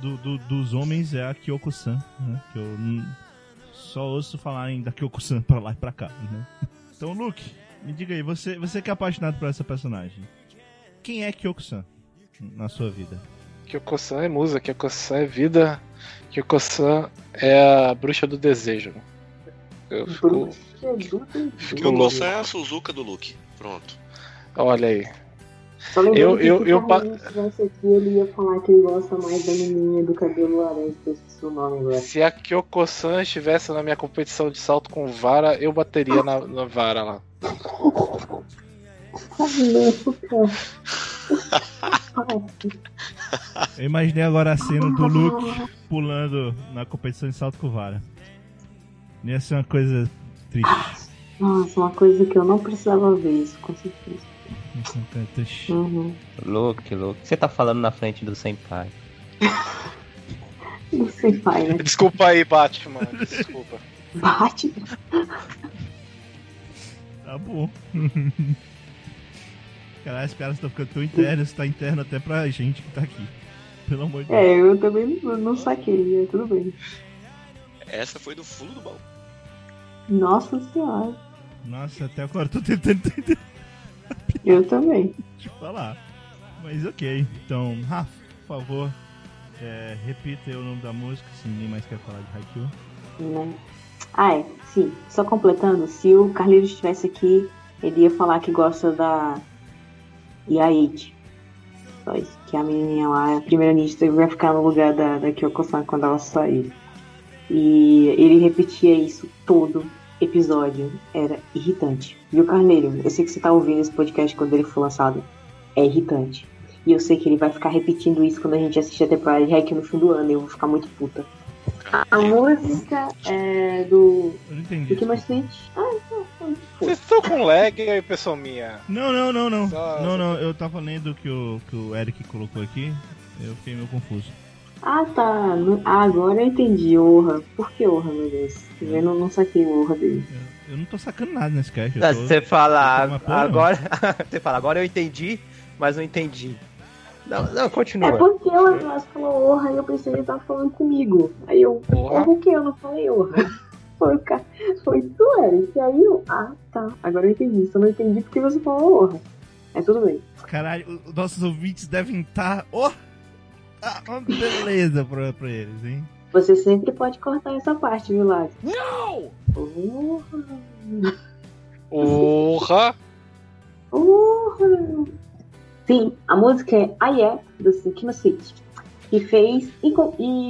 do, do- dos homens é a Kyoko-san, né? Que eu só ouço falarem da Kyoko-san pra lá e pra cá, né? *laughs* Então, Luke, me diga aí, você, você que é apaixonado por essa personagem, quem é Kyoko-san na sua vida? Kyoko-san é musa, Kyoko-san é vida, Kyoko-san é a bruxa do desejo. Eu fico. Que o Louça é a Suzuka do Luke. Pronto. Olha aí. Só Eu- que eu- se eu o pa- aqui, ele ia falar que ele gosta mais da menininha do cabelo laranja, que eu esqueci o nome agora. Se a Kyoko-san estivesse na minha competição de salto com vara, eu bateria na, na vara lá. Ah, *laughs* não, cara. *laughs* *laughs* Eu imaginei agora a cena do Luke pulando na competição de salto com vara. Ia ser uma coisa triste. Nossa, uma coisa que eu não precisava ver isso, com certeza. Ia ser uma coisa triste. Uhum. Luke, Luke. Você tá falando na frente do Senpai. *laughs* Não sei, pai, né? Desculpa aí, Batman. Desculpa. Bate. Tá bom. *laughs* Caralho, as piadas estão ficando tão internas, tá interno até pra gente que tá aqui. Pelo amor de Deus. É, eu também não, não saquei, é, tudo bem. Essa foi do fundo do baú. Nossa senhora, Nossa, até agora eu tô tentando entender eu também. te falar. Mas ok. Então, Rafa, por favor, é, repita aí o nome da música, se ninguém mais quer falar de Haikyuu. Né? Ah, é, sim. Só completando, se o Carlinhos estivesse aqui, ele ia falar que gosta da Yaite. Só isso, que a menininha lá, a primeira ninja, vai ficar no lugar da, da Kyoko-san quando ela sair. E ele repetia isso todo episódio. Era irritante. Viu, Carneiro? Eu sei que você tá ouvindo esse podcast quando ele for lançado. É irritante. E eu sei que ele vai ficar repetindo isso quando a gente assistir a temporada de Hack no fim do ano. E eu vou ficar muito puta. A música é do. Eu não entendi. Do que mais Switch? Ah, então. Vocês estão com lag aí, pessoal minha. Não, não, não, não. Só- Não, não, eu tava lendo o que o, que o Eric colocou aqui. Eu fiquei meio confuso. Ah, tá. Ah, agora eu entendi. Orra. Por que Orra, meu Deus? Eu não, não saquei o Orra dele. Eu, eu não tô sacando nada nesse cast. Tô... Você fala, agora. *laughs* Você fala, agora eu entendi, mas não entendi. Não, não, continua. É porque o Andrés falou Orra e eu pensei que ele tava falando comigo. Aí eu, Orra? por que eu não falei Orra? *laughs* Foi, o ca- foi tu, Eric. Aí eu, ah, tá. Agora eu entendi. Só não entendi porque você falou Orra. É tudo bem. Caralho, o- os nossos ouvintes devem estar. Oh! Ah, uma beleza pra, pra eles, hein? Você sempre pode cortar essa parte, viu, Lázaro? Não! Orra. Porra! Uhul. Sim, a música é Aie, do Tsukima Switch. E fez. E,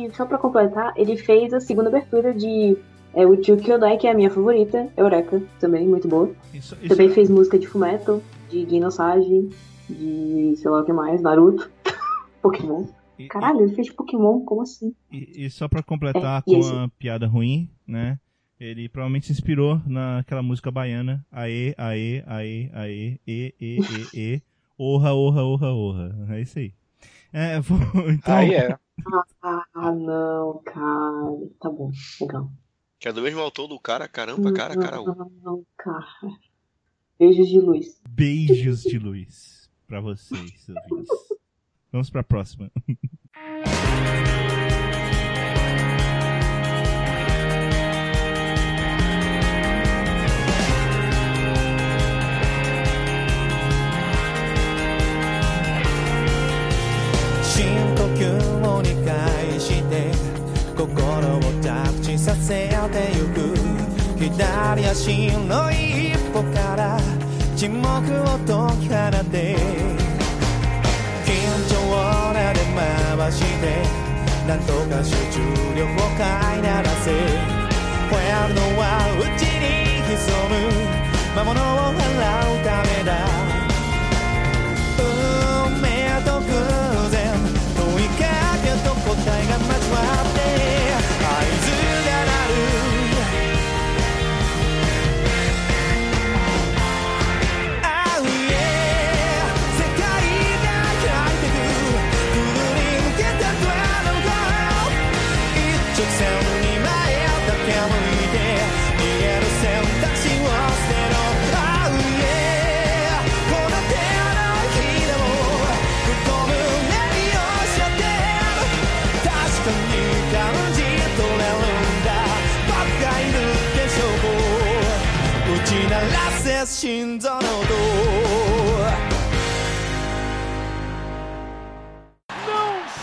e só pra completar, ele fez a segunda abertura de é, o Tio Kyodai, que é a minha favorita, Eureka, também, muito boa. Isso, isso, Também fez música de Fumeto, de Ginosage, de sei lá o que mais, Naruto, *laughs* Pokémon. e- Caralho, ele fez Pokémon, como assim? E, e só pra completar É, e com esse- uma piada ruim, né? Ele provavelmente se inspirou naquela música baiana. Aê, aê, aê, aê, e, e, e, e. Orra, orra, orra, orra. É isso aí. É, *laughs* vou, então. Aí é. Ah, não, cara. Tá bom, legal. Que é do mesmo autor do cara, caramba, cara, cara. Não, não, cara. Beijos de luz. Beijos de luz pra vocês, ouvintes. Vamos pra próxima. *laughs* 心をタッチさせてゆく左足の一歩から沈黙を解き放って緊張を慣で回してなんとか集中力を飼いならせフェアのは内に潜む魔物を払うためだ。questions. Não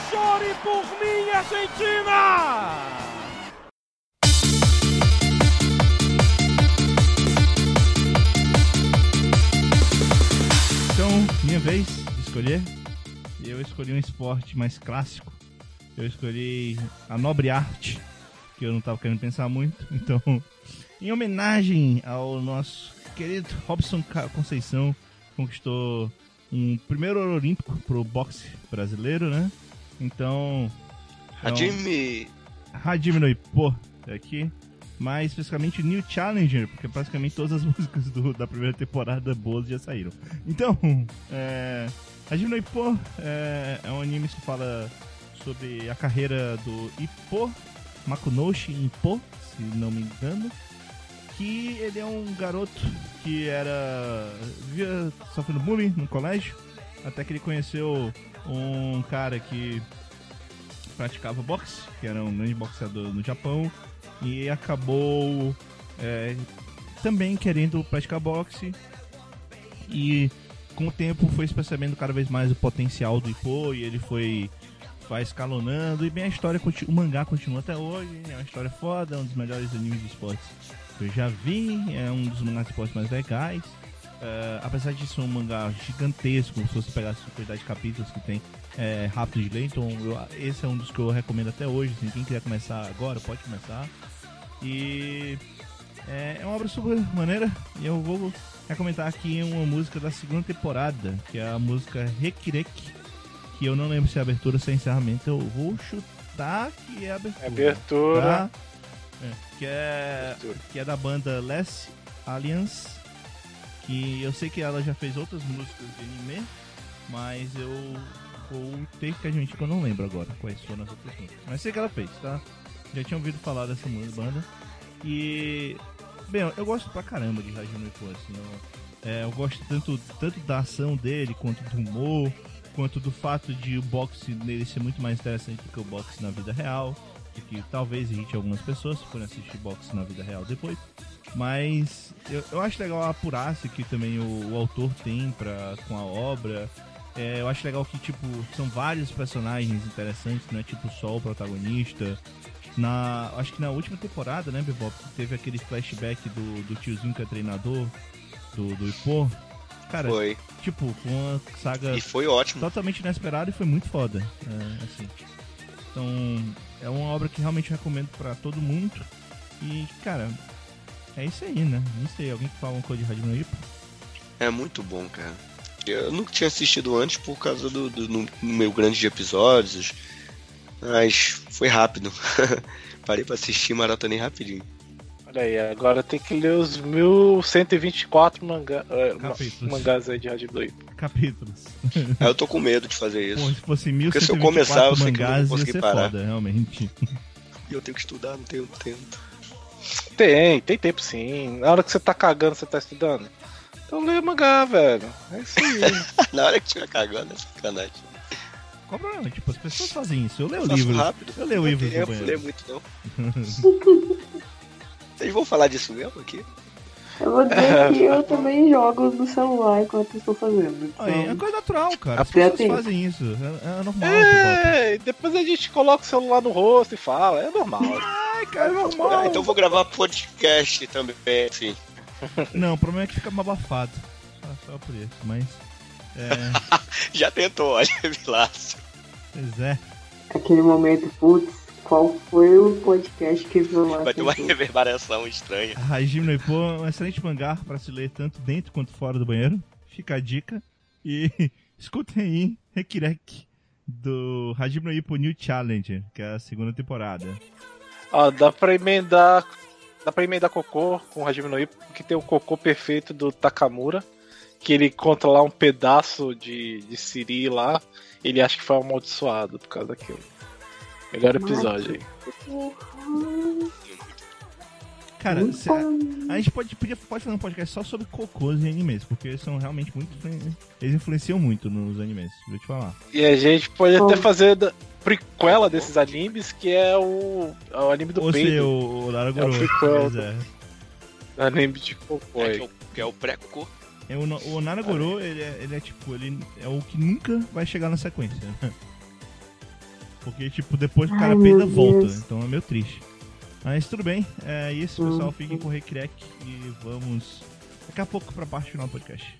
chore por mim, é Argentina! Então, minha vez de escolher. Eu escolhi um esporte mais clássico. Eu escolhi a nobre arte, que eu não estava querendo pensar muito. Então, em homenagem ao nosso querido Robson Conceição, conquistou um primeiro ouro olímpico pro boxe brasileiro, né? Então, Hajime. Hajime no Ippo aqui, mais especificamente New Challenger, porque praticamente todas as *laughs* músicas do- da primeira temporada boas já saíram. Então, é, Hajime no Ippo é, é um anime que fala sobre a carreira do Ippo Makunoshi Ippo, se não me engano, que ele é um garoto que era vivia sofrendo bullying no colégio, até que ele conheceu um cara que praticava boxe, que era um grande boxeador no Japão, e acabou é, também querendo praticar boxe. E com o tempo foi percebendo cada vez mais o potencial do Ippo e ele foi vai escalonando. E bem, a história, o mangá continua até hoje. É uma história foda, é um dos melhores animes de esportes que eu já vi. É um dos mangás de esportes mais legais. É, apesar de ser um mangá gigantesco, se você pegar a quantidade de capítulos que tem, é rápido de ler, então eu- esse é um dos que eu recomendo até hoje. Assim, quem quiser começar agora, pode começar. E é, é uma obra super maneira. E eu vou recomendar aqui uma música da segunda temporada, que é a música Rekireki. Que eu não lembro se é abertura ou se é encerramento. Eu vou chutar que é abertura. Abertura. Tá? Que, é, que é da banda Less Alliance. Que eu sei que ela já fez outras músicas de anime, mas eu vou ter que admitir que eu não lembro agora quais foram as outras músicas. Mas sei que ela fez, tá? Já tinha ouvido falar dessa banda. E. Bem, eu- gosto pra caramba de Hajime Ippo, assim. Eu, é, eu gosto tanto, tanto da ação dele, quanto do humor, quanto do fato de o boxe nele ser muito mais interessante do que o boxe na vida real. Que talvez irrite algumas pessoas se forem assistir boxe na vida real depois. Mas eu, eu acho legal a apurácia que também o, o autor tem pra, com a obra. É, eu acho legal que, tipo, são vários personagens interessantes, não é tipo só o protagonista. Na, acho que na última temporada, né, Bebop, teve aquele flashback do, do tiozinho que é treinador do, do Ippo. Cara, Foi. tipo, foi uma saga E foi ótimo. totalmente inesperada e foi muito foda. é, assim. Então, é uma obra que realmente recomendo pra todo mundo. E, cara, é isso aí, né? Não sei, alguém que fala uma coisa de Hajime no Ippo? É muito bom, cara. Eu nunca tinha assistido antes por causa do, do no- número grande de episódios. Mas foi rápido. *laughs* Parei pra assistir maratonei rapidinho. Olha aí, agora tem que ler os 1124 mangá, é, ma- Capítulos. mangás aí de Hard Blade. Capítulos. Eu tô com medo de fazer isso. se fosse Porque se eu 1124 começar, eu sei que eu não vou conseguir parar. foda, realmente. E eu tenho que estudar, não tenho tempo. Tem, tem tempo sim. Na hora que você tá cagando, você tá estudando. Então lê mangá, velho. É isso aí. *laughs* Na hora que tiver cagando, é sacanagem. Qual o problema? Tipo, as pessoas fazem isso. Eu leio Eu faço livros. rápido. Eu leio não no tempo, banheiro. ler muito não. *laughs* Vocês vão falar disso mesmo aqui? Eu vou dizer *laughs* que eu também jogo no celular enquanto estou fazendo. Então, Aí, é coisa natural, cara. As Até pessoas tem. fazem isso. É, é normal. É, depois a gente coloca o celular no rosto e fala. É normal. Ai, cara, normal. Ah, então eu vou gravar podcast também, sim. *laughs* Não, o problema é que fica abafado. Só, só por isso, mas. É, *laughs* Já tentou, olha, Vilácio. pois é. Aquele momento, putz, qual foi o podcast que eu Vai ter uma reverberação estranha. Hajime no Ippo é um excelente mangá para se ler tanto dentro quanto fora do banheiro. Fica a dica. E *laughs* escutem aí Rekirek do Hajime no Ippo New Challenger, que é a segunda temporada. Ó, dá pra emendar. Dá pra emendar cocô com o Hajime no Ippo, que tem o cocô perfeito do Takamura. Que ele conta lá um pedaço de, de Siri lá. Ele acha que foi amaldiçoado por causa daquilo. Melhor episódio aí. Cara, cê- a, a gente pode, podia, pode fazer um podcast só sobre cocôs em animes, porque eles são realmente muito. Eles influenciam muito nos animes, vou te falar. E a gente pode até fazer da prequela desses animes, que é o, é o anime do Ou seja, peido. o, o Lara É o prequel. É. Anime de cocô É, aí. que, é o, que é o pré-cocô. É, o, o Naragoro, ele é, ele é tipo, ele é o que nunca vai chegar na sequência. *laughs* Porque, tipo, depois o cara Ai, peida, meu volta. Então é meio triste. Mas tudo bem. É isso, pessoal. Fiquem com o Recrec e vamos daqui a pouco pra parte final do podcast.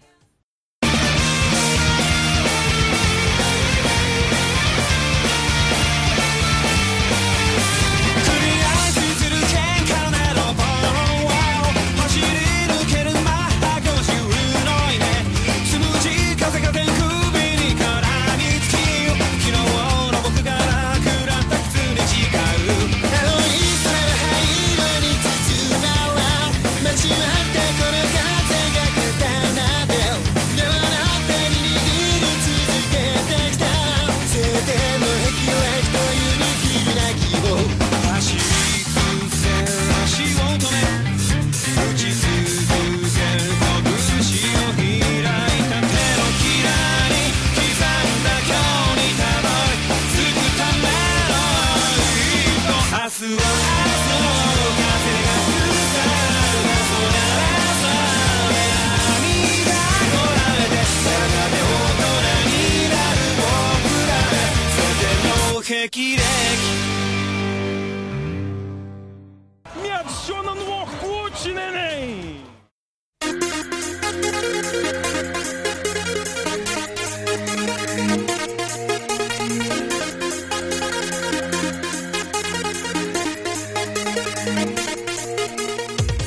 Me adiciona no Orkut, neném!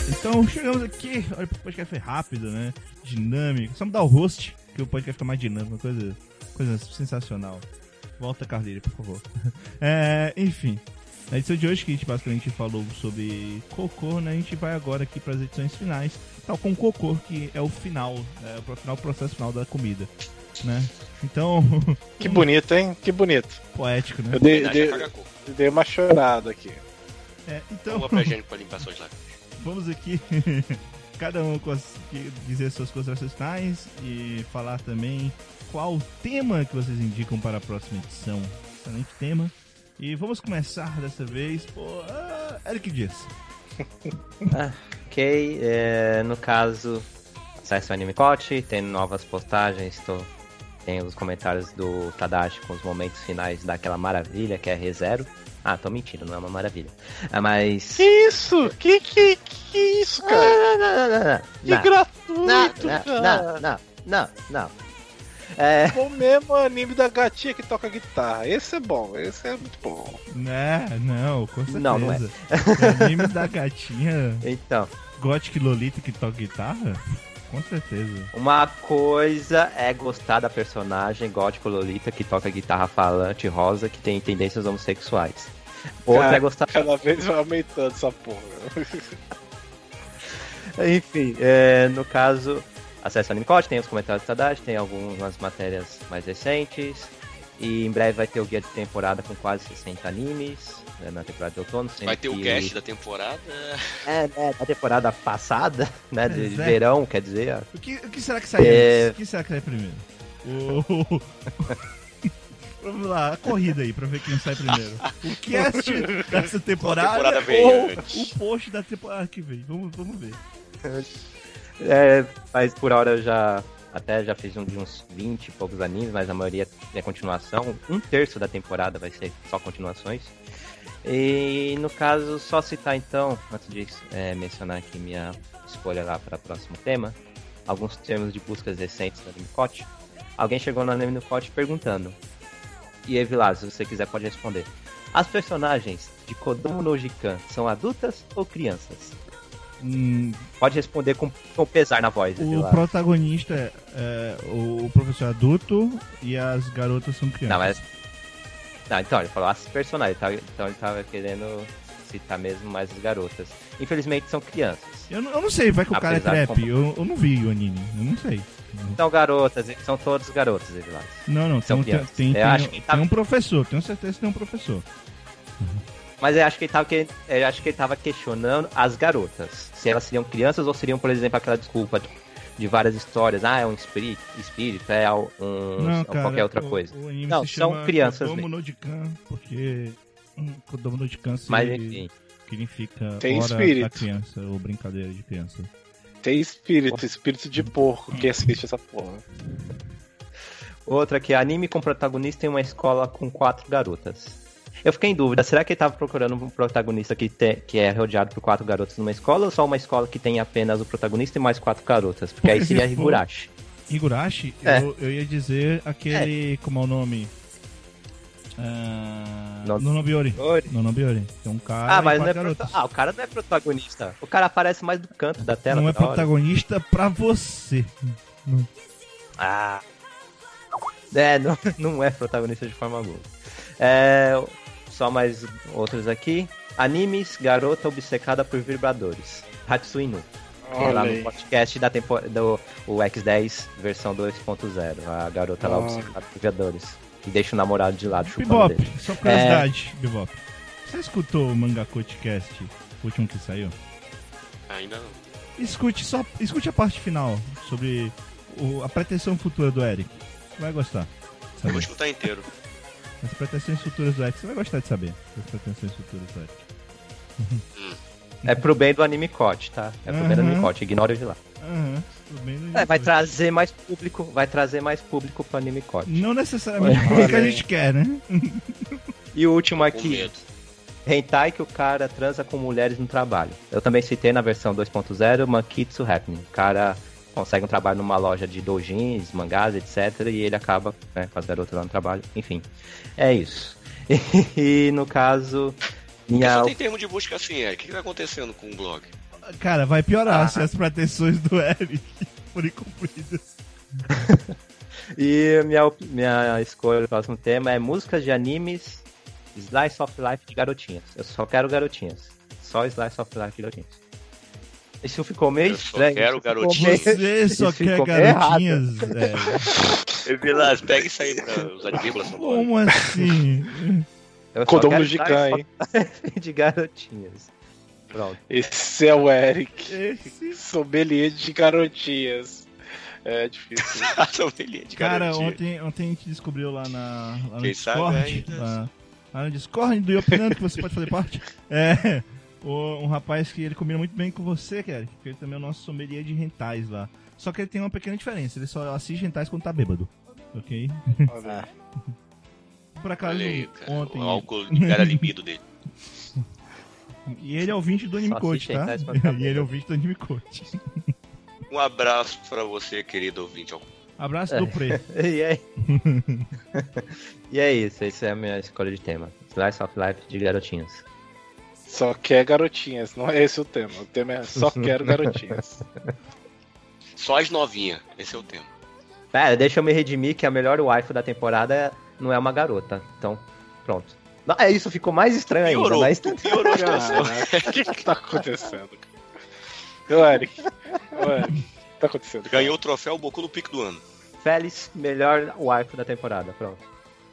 Então chegamos aqui. Olha, o podcast foi rápido, né? Dinâmico. Só mudar o host, que o podcast fica mais dinâmico, uma coisa, coisa sensacional. Volta, Carleira, por favor. *laughs* É, enfim. Na edição de hoje, que a gente basicamente falou sobre Cocô, né? A gente vai agora aqui para as edições finais. Tal com Cocô, que é o final, é o final, o processo final da comida, né? Então, *laughs* Que bonito, hein? Que bonito. poético, né? Eu dei, dei, dei uma chorada aqui. É, então, Uma pra gente pra limpar suas lágrimas. *laughs* vamos aqui, cada um dizer suas considerações finais e falar também qual tema que vocês indicam para a próxima edição. Excelente tema. E vamos começar dessa vez por ah, Eric Dias. *laughs* Ok, é, no caso, acesse o Anime Cote, tem novas postagens, tô, tem os comentários do Tadashi com os momentos finais daquela maravilha que é ReZero. Ah, tô mentindo, não é uma maravilha. Ah, mas. Que isso? Que, que, que isso, cara? Não, não, não, não, não. Que Não, gratuito, não, cara. não, não, não, não. É, O mesmo anime da gatinha que toca guitarra. Esse é bom, esse é muito bom. Né? Não, com certeza. Não, não é. O anime da gatinha *laughs* então, Gothic Lolita que toca guitarra? Com certeza. uma coisa é gostar da personagem gótico Lolita que toca guitarra falante rosa que tem tendências homossexuais. Outra Cara, é gostar Cada vez vai aumentando essa porra. *laughs* Enfim, é, no caso, acesse o Animecote, tem os comentários do Tadashi, tem algumas matérias mais recentes. E em breve vai ter o guia de temporada com quase 60 animes né, na temporada de outono. Vai ter o cast da temporada. É, né, da temporada passada, *laughs* né, de é. verão, quer dizer. O que, o que será que sai É. O que será que sai primeiro? O... *laughs* Vamos lá, a corrida aí pra ver quem sai primeiro. O cast *laughs* dessa temporada, temporada ou antes. o post da temporada que vem. Vamos, vamos ver. É, mas por hora eu já até já fiz um de uns 20 e poucos animes, mas a maioria é continuação. Um terço da temporada vai ser só continuações. E no caso, só citar então, antes de é, mencionar aqui minha escolha lá para o próximo tema, alguns termos de buscas recentes no Animecote. Alguém chegou no Animecote perguntando, e Evilás, se você quiser pode responder. As personagens de Kodomo no Jikan são adultas ou crianças? Hum, Pode responder com, com pesar na voz, o protagonista é, é o professor adulto e as garotas são crianças. Não, mas. Não, então, ele falou as personagens, tá? então ele tava querendo citar mesmo mais as garotas. Infelizmente são crianças. Eu, não- eu não sei, vai que o cara é trap. de- Eu, eu não vi o anime, eu não sei. São garotas, são todos garotos, Evilás. Não, não, São tem, tem, crianças. tem, Eu tem- acho que tá- tem um professor, tenho certeza que tem um professor. Mas eu acho que ele tava, que- eu acho que ele tava questionando as garotas. Se elas seriam crianças ou seriam, por exemplo, aquela desculpa de, várias histórias. Ah, é um espírito, espírito é um, não, ou cara, qualquer outra o- coisa. O Não, se são chama crianças Kodomo mesmo. no Jikan, porque hum, Kodomo no Jikan se- Mas enfim. significa Tem hora espírito. da criança, ou brincadeira de criança. Tem espírito, espírito de porco que assiste essa porra. Outra que é anime com protagonista em uma escola com quatro garotas. Eu fiquei em dúvida, será que ele tava procurando um protagonista que, te- que é rodeado por quatro garotas numa escola ou só uma escola que tem apenas o protagonista e mais quatro garotas? Porque aí seria *laughs* Higurashi. Higurashi, É. eu, eu ia dizer aquele. Como é o nome? Ah, No- Nonobiori. Ori. Nonobiori. Tem um cara. Ah, e mas não é prota... Ah, o cara não é protagonista. O cara aparece mais do canto da tela. Não é toda hora. protagonista pra você. Ah. É, não, *laughs* não é protagonista de forma alguma. É, só mais outros aqui. Animes, garota obcecada por vibradores. Hatsui Nu. Que é lá no podcast da temporada do o X10 versão 2.0. A garota lá obcecada por vibradores. E deixa o namorado de lado chupando Bebop, dele. só curiosidade, Bebop. Você escutou o Manga Cast, o último que saiu? Ainda não. Escute só, escute a parte final sobre o- a pretensão futura do Eric. Vai gostar. de Eu vou escutar inteiro. As pretensões futuras do Eric, você vai gostar de saber. As pretensões futuras do Eric. *laughs* É pro bem do anime cote, tá? É pro bem do Uhum. anime cote, ignora ele lá. Aham, tudo bem no É, vai trazer mais público, vai trazer mais público pro anime cote. Não necessariamente o que a gente quer, né? E o último aqui, hentai que o cara transa com mulheres no trabalho. Eu também citei na versão 2.0 Mankitsu Happening. O cara consegue um trabalho numa loja de doujins, mangás, etc. E ele acaba né, com as garotas lá no trabalho. Enfim, é isso. *laughs* E no caso, minha só tem termo de busca assim, é. O que, que tá acontecendo com o blog? Cara, vai piorar Ah. se as pretensões do Eric *laughs* forem cumpridas. *laughs* E minha, minha escolha do próximo tema é músicas de animes Slice of Life de garotinhas. Eu só quero garotinhas. Só Slice of Life de garotinhas. Isso ficou meio Eu só estranho. quero garotinhas. meio- Você *laughs* só Isso quer garotinhas, velho. *laughs* Vilas, pega isso aí pra usar de vírgula. Como assim? *laughs* Quero no Jikan, hein? De garotinhas. Pronto. Esse é o Eric. Esse... Sommelier de garotinhas. É difícil. Sommelier de Cara, garotinha. ontem, ontem a gente descobriu lá, na, lá no Quem sabe Discord. ainda. Lá, lá no Discord do Iopinando, que você pode fazer parte. É. Um rapaz que ele combina muito bem com você, Kelly. Que ele também é o nosso sommelier de rentais lá. Só que ele tem uma pequena diferença. Ele só assiste rentais quando tá bêbado. Ok? Olha. *laughs* Por acaso, Olha aí, cara. ontem. O álcool libera a libido dele. *laughs* E ele é ouvinte do Anime Coach, tá? tá *laughs* e ele é ouvinte do Anime Coach. Um abraço pra você, querido ouvinte. Abraço do Pre. E é... e é isso, essa é a minha escolha de tema. Slice of Life de garotinhas. Só quer garotinhas. Não é esse o tema. O tema é só *laughs* quero garotinhas. Só as novinhas. Esse é o tema. Pera, deixa eu me redimir que a melhor waifu da temporada não é uma garota. Então, pronto. Não, é isso, ficou mais estranho ainda. Piorou. Mas... Piorou a o que que tá acontecendo? cara? Ô, Eric. Ô, Eric. O que tá acontecendo? cara? Ganhou o troféu Boku no pico do ano. Félix, melhor waifu da temporada, pronto.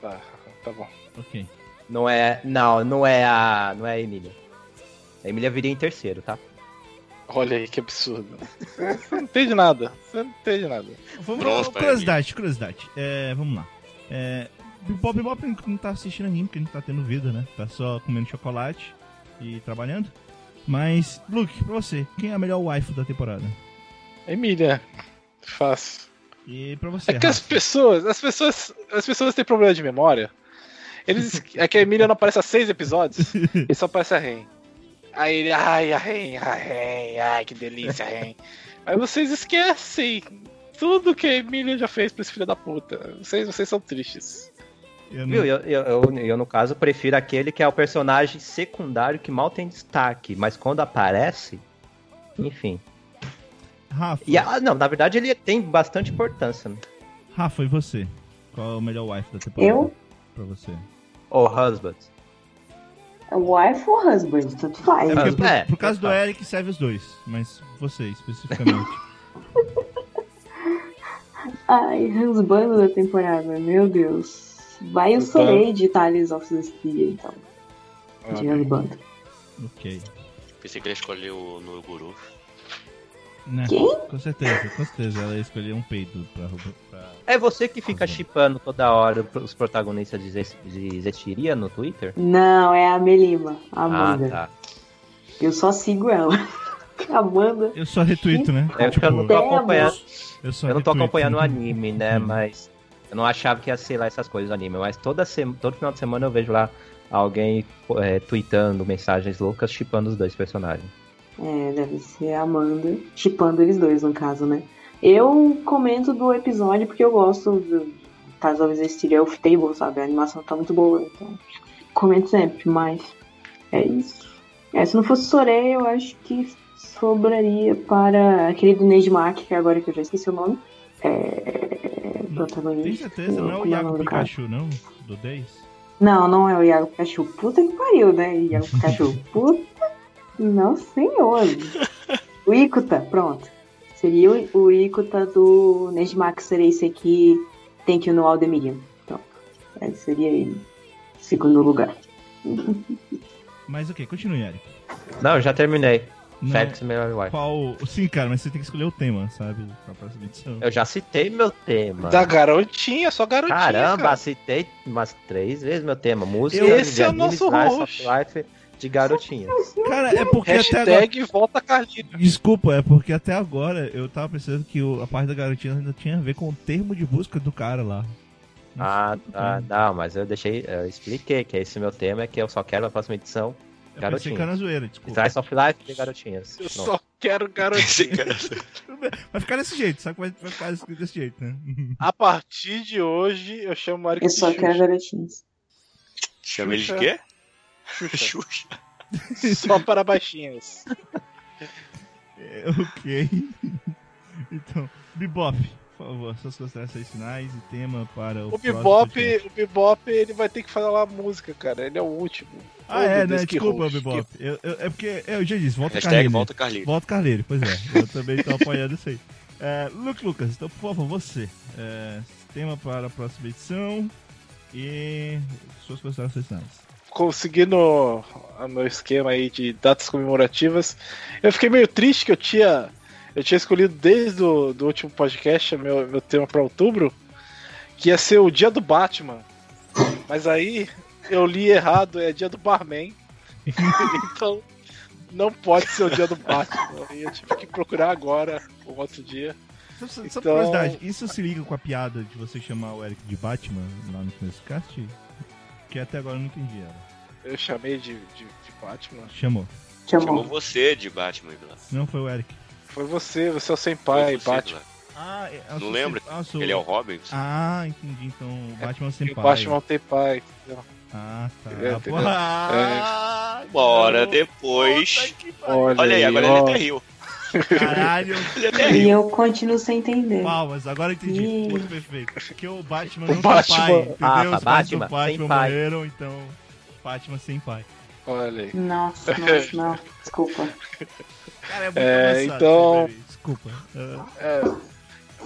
Tá, tá bom. Ok. Não é. Não, não é a. Não é a Emília. A Emília viria em terceiro, tá? Olha aí que absurdo. Você não entende nada. Você não entende nada. Vamos, pai, curiosidade, curiosidade. É, vamos lá. É, Bebop Bebop não tá assistindo anime, porque não tá tendo vida, né? Tá só comendo chocolate e trabalhando. Mas, Luke, pra você, quem é a melhor waifu da temporada? Emília. Fácil. E pra você, É que as Rafa? pessoas, as pessoas, as pessoas têm problema de memória. Eles, é que a Emília não aparece há seis episódios *laughs* e só aparece a Ren. Aí ele, ai, a Ren, a Ren, ai, que delícia, a Ren. Aí vocês esquecem tudo que a Emília já fez pra esse filho da puta. Vocês, vocês são tristes. Eu não- Viu? Eu, eu, eu, eu, no caso, prefiro aquele que é o personagem secundário que mal tem destaque, mas quando aparece, enfim. Rafa, E, ah, não, na verdade ele tem bastante importância. né? Rafa, e você? Qual é o melhor wife da temporada? Eu? Pra você. O Husband. Wife ou husband, tanto faz. É porque por, É, por causa do. Eric serve os dois, mas você especificamente. *laughs* Ai, husband da temporada, meu Deus. Vai o. Soleil de Tales of the Spear, então. De husband. ok. Pensei que ele escolheu o no Guru. Né? Quem? Com certeza, com certeza. Ela escolheu um peito pra, pra... É você que fica chipando toda hora os protagonistas de, Zestiria no Twitter? Não, é a Melima, a Ah, Amanda. tá. Eu só sigo ela. *laughs* Amanda. Eu só retuito, né? É porque eu não tô acompanhando, eu só eu não tô acompanhando o anime, né? Hum. Mas eu não achava que ia ser lá essas coisas do anime. Mas toda sema, todo final de semana eu vejo lá alguém é, tweetando mensagens loucas chipando os dois personagens. É, deve ser a Amanda. Chipando eles dois, no caso, né? Eu comento do episódio porque eu gosto do Tales of o Table, sabe? A animação tá muito boa, então. Comento sempre, mas. É isso. É, se não fosse Sorei, eu acho que sobraria para aquele do Neide Mack, que agora que eu já esqueci o nome. É. Protagonista. Tem certeza, não é o Iago? Pikachu, não? Do 10? Não, não é o Iago Pikachu. Puta que pariu, né? Iago Pikachu. *laughs* Puta. Não, senhor. O Ikuta, pronto. Seria o, o Ikuta do Nejmax seria esse aqui. Tem que ir no Aldemiriam. Pronto. Aí seria ele. Segundo lugar. Mas ok, continue, Eric. Não, eu já terminei. Não, Félix Melhor Wife. qual... Sim, cara, mas você tem que escolher o tema, sabe? Pra próxima edição. Eu já citei meu tema. Da garotinha, só garotinha. Caramba, cara. citei umas três vezes meu tema. Música Esse de é o nosso slice host. of life de garotinhas. Cara, é porque até agora... Hashtag volta Carlinhos. Desculpa, é porque até agora eu tava pensando que o- a parte da garotinha ainda tinha a ver com o termo de busca do cara lá. Ah, tá, não, mas eu deixei, eu expliquei que esse meu tema é que eu só quero na próxima edição Eu que garotinhas. na zoeira, desculpa. Slice of life de garotinhas. Eu Pronto. só quero Esse garotinha. cara- *laughs* Vai ficar desse jeito, sabe? Vai, vai ficar desse, desse jeito, né? A partir de hoje, eu chamo o Eric Eu de só quero garotinhos. Chama ele de quê? Xuxa. Xuxa. *laughs* Só para baixinhas. É, ok. *laughs* Então, Bebop, por favor, suas considerações finais e tema para o O próximo Bebop, o Bebop, ele vai ter que falar a música, cara. Ele é o último. Ah, Oh, é, né? Que Desculpa, host, Bebop. Eu, eu- é porque eu já disse, volta Hashtag Carleiro. volta Carlinhos. Volta Carleiro, pois é. Eu também tô apoiando isso aí. *laughs* É, Luke Lucas, então, por favor, você. É, tema para a próxima edição e suas considerações finais. Conseguindo o meu esquema aí de datas comemorativas, eu fiquei meio triste que eu tinha eu tinha escolhido desde o do último podcast meu, meu tema para outubro, que ia ser o dia do Batman. Mas aí eu li errado, é dia do Barman. *laughs* então não pode ser o dia do Batman. E eu tive que procurar agora o outro dia. Só, Então- curiosidade, isso se liga com a piada de você chamar o Eric de Batman lá no começo do cast? Que até agora eu não entendi ela. Eu chamei de, de, de Batman. Chamou. Chamou Chamou. você de Batman, Vila. Não foi o Eric. Foi você, você é o senpai, você, Batman. Vila. Ah, é, eu Não lembra? Ah, sou- Ele é o Robin? Ah, entendi. Então o Batman sem E o pai. Batman tem pai. entendeu? Ah, tá. É, entendeu? Ah, Bora não. depois. Puta. Olha, Olha aí, agora ó. ele até riu. Caralho. *laughs* Ele até E eu continuo sem entender. Palmas, agora eu entendi. Muito perfeito. Porque o Batman O não Batman- tem pai, entendeu? Ah, Os pais Batman, do Batman sem pai. morreram, então Batman sem pai. Olha aí. Nossa, nossa, não. *laughs* Desculpa. Cara, é muito É, avançado, então-? Desculpa. Ah, É,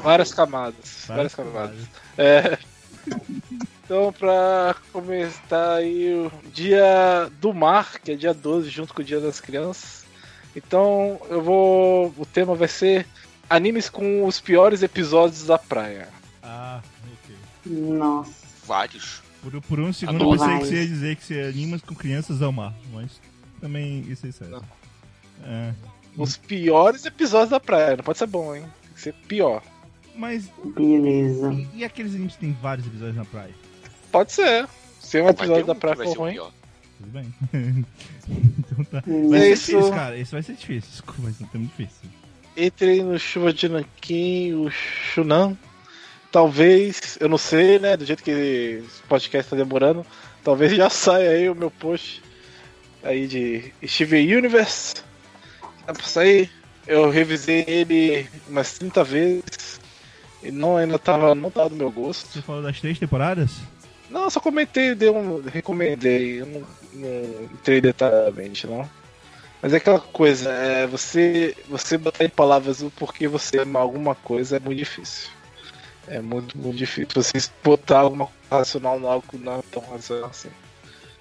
várias camadas. Várias, camadas. É. Então, pra começar aí o dia do mar, que é dia 12, junto com o dia das crianças. Então, eu vou. O tema vai ser animes com os piores episódios da praia. Ah, ok. Nossa. Vários. Por, por um segundo eu pensei que você ia dizer que você anima com crianças ao mar, mas também isso aí serve. Não. É, Os piores episódios da praia. Não pode ser bom, hein? Tem que ser pior. mas Beleza. e, e aqueles animes que tem vários episódios na praia? Pode ser. Se um Vai ter episódio um da praia for ruim. Tudo bem. *laughs* então tá. Vai É ser isso. difícil, cara. Isso vai ser difícil. Desculpa, vai ser muito difícil. entrei no Chuva de Nanquim, o Shunan. Talvez, eu não sei, né? Do jeito que esse podcast tá demorando, talvez já *laughs* saia aí o meu post aí de Steven Universe. Dá pra sair. Eu revisei ele umas 30 vezes. E não ainda tava, não tava do meu gosto. Você falou das três temporadas? Não, só comentei, dei um. recomendei. Eu não, não entrei detalhadamente, não. Mas é aquela coisa, é, você, você botar em palavras o porquê você ama alguma coisa é muito difícil. É muito, muito difícil. Você botar alguma coisa racional no algo não é tão racional assim.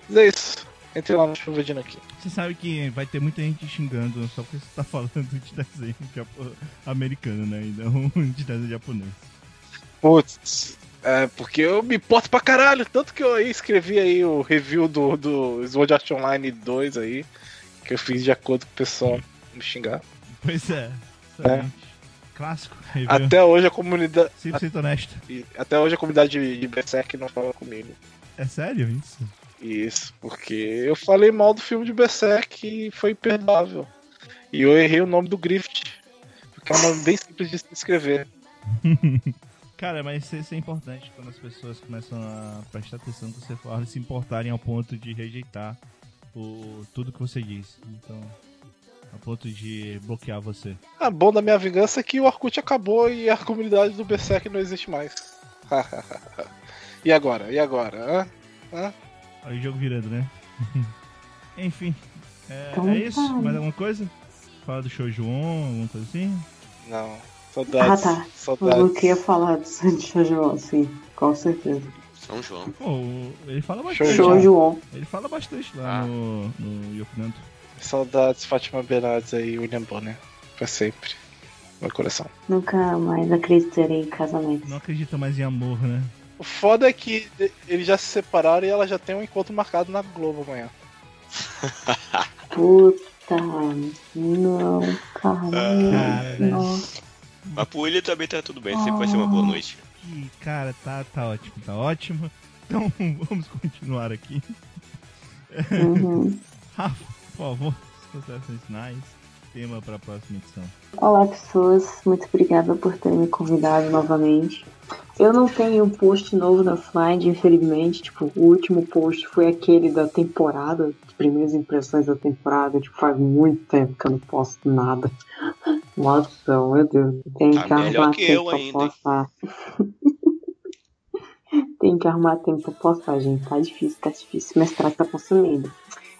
Mas é isso. Entre lá no chuva de aqui. Você sabe que vai ter muita gente xingando só porque você tá *laughs* falando de desenho japo- americano, né? E não *laughs* de desenho japonês. Putz, é porque eu me importo pra caralho. Tanto que eu aí escrevi aí o review do, do Sword Art Online 2 aí. Que eu fiz de acordo com o pessoal me xingar. Pois é. excelente. Clássico. *laughs* Review. Até hoje a comunidade. 100% honesto. E Até hoje a comunidade de, Berserk não fala comigo. É sério isso? Isso, porque eu falei mal do filme de Berserk e foi imperdoável. E eu errei o nome do Grift. Porque é um nome bem simples de se escrever. *laughs* Cara, mas isso é importante quando as pessoas começam a prestar atenção no que você fala e se importarem ao ponto de rejeitar o, tudo que você diz. Então, ao ponto de bloquear você. Ah, bom da minha vingança é que o Orkut acabou e a comunidade do Berserk não existe mais. *laughs* e agora? E agora? Hã? Hã? Olha o jogo virando, né? *laughs* Enfim, é, Então é isso? tá. Mais alguma coisa? Fala do show João, alguma coisa assim? Não. Ah, Saudades. tá. Saudades. Eu queria falar do Sancho João, sim, com certeza. São João. Pô, ele fala Show bastante. Show João. Ele fala bastante lá Ah. no, no Yokunanto. Saudades Fátima Bernardes aí, William Bonner. Pra sempre. No meu coração. Nunca mais acreditarei em casamento. Não acredita mais em amor, né? O foda é que eles já se separaram e ela já tem um encontro marcado na Globo amanhã. *laughs* Puta, não, cara. Cara, né? Nossa. Mas pro William também tá tudo bem, sempre vai ser uma boa noite. E, cara, tá, tá ótimo, tá ótimo. Então, *laughs* vamos continuar aqui. Uhum. *laughs* Rafa, por favor, considerações finais. Tema pra próxima edição. Olá, pessoas. Muito obrigada por terem me convidado novamente. Eu não tenho um post novo na Flind, infelizmente. Tipo, o último post foi aquele da temporada, as primeiras impressões da temporada. Tipo, faz muito tempo que eu não posto nada. Nossa, meu Deus. Tem Tá que arrumar que tempo pra ainda, postar. *laughs* Tem que arrumar tempo pra postar, gente. Tá difícil, tá difícil. Mestrado tá consumindo.